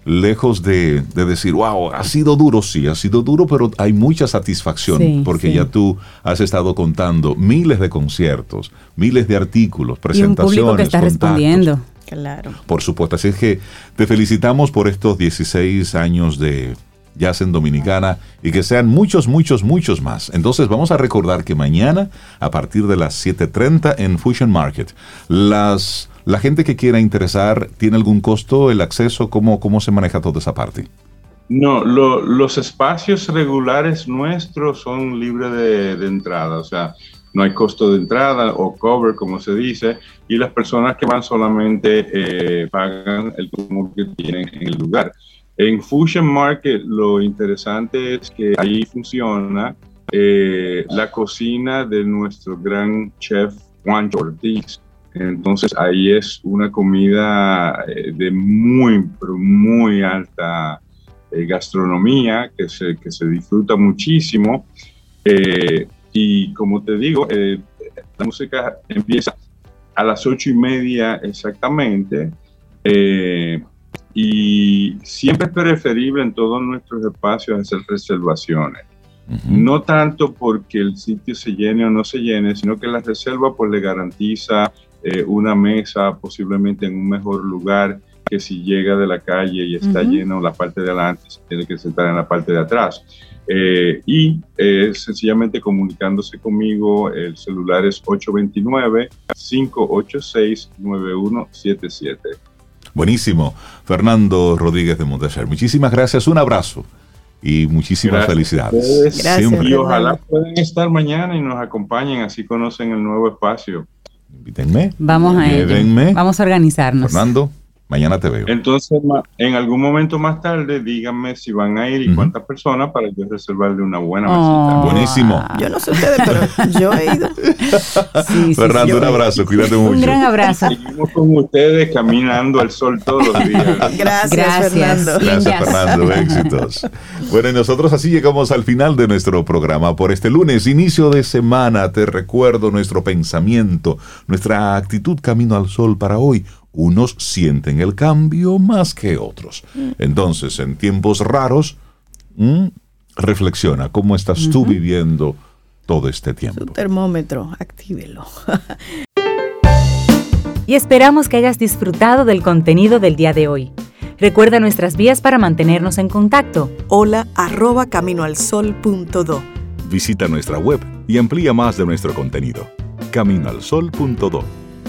Speaker 2: lejos de, decir, wow, ha sido duro, sí, ha sido duro, pero hay mucha satisfacción porque ya tú has estado contando miles de conciertos, miles de artículos, presentaciones. Y un
Speaker 4: que está respondiendo.
Speaker 2: Claro. Por supuesto, así es que te felicitamos por estos 16 años de Jazz en Dominicana y que sean muchos, muchos, muchos más. Entonces vamos a recordar que mañana a partir de las 7.30 en Fusion Market, las, la gente que quiera interesar, ¿tiene algún costo el acceso? ¿Cómo, cómo se maneja toda esa parte?
Speaker 10: No, los espacios regulares nuestros son libres de, entrada, o sea, no hay costo de entrada o cover, como se dice, y las personas que van solamente eh, pagan el consumo que tienen en el lugar. En Fusion Market lo interesante es que ahí funciona eh, la cocina de nuestro gran chef Juan Ortiz. Entonces ahí es una comida eh, de muy, muy alta eh, gastronomía que se, que se disfruta muchísimo. y como te digo, la música empieza a las ocho y media exactamente. Y siempre es preferible en todos nuestros espacios hacer reservaciones. No tanto porque el sitio se llene o no se llene, sino que la reserva pues le garantiza eh, una mesa posiblemente en un mejor lugar que si llega de la calle y está lleno la parte de adelante, tiene que sentar en la parte de atrás. Eh, y eh, sencillamente comunicándose conmigo, el celular es 829-586-9177.
Speaker 2: Buenísimo. Fernando Rodríguez de Monteser. Muchísimas gracias, un abrazo y muchísimas felicidades.
Speaker 10: Gracias. Y ojalá puedan estar mañana y nos acompañen, así conocen el nuevo espacio.
Speaker 2: Invítenme.
Speaker 4: Vamos a Vamos a organizarnos.
Speaker 2: Fernando. Mañana te veo.
Speaker 10: Entonces, en algún momento más tarde, díganme si van a ir y cuántas personas para yo reservarle una buena
Speaker 2: oh. Buenísimo.
Speaker 3: Yo no sé ustedes, pero yo he ido.
Speaker 2: Fernando, un abrazo, cuídate mucho.
Speaker 4: Un gran abrazo.
Speaker 10: Seguimos con ustedes caminando al sol todos los días.
Speaker 3: Gracias, Gracias Fernando.
Speaker 2: Gracias, Fernando. Éxitos. Bueno, y nosotros así llegamos al final de nuestro programa por este lunes, inicio de semana. Te recuerdo nuestro pensamiento, nuestra actitud camino al sol para hoy unos sienten el cambio más que otros. Entonces, en tiempos raros, reflexiona cómo estás tú viviendo todo este tiempo.
Speaker 3: Su termómetro, actívelo.
Speaker 1: y esperamos que hayas disfrutado del contenido del día de hoy. Recuerda nuestras vías para mantenernos en contacto.
Speaker 3: Hola arroba caminoalsol.do.
Speaker 2: Visita nuestra web y amplía más de nuestro contenido. Caminoalsol.do.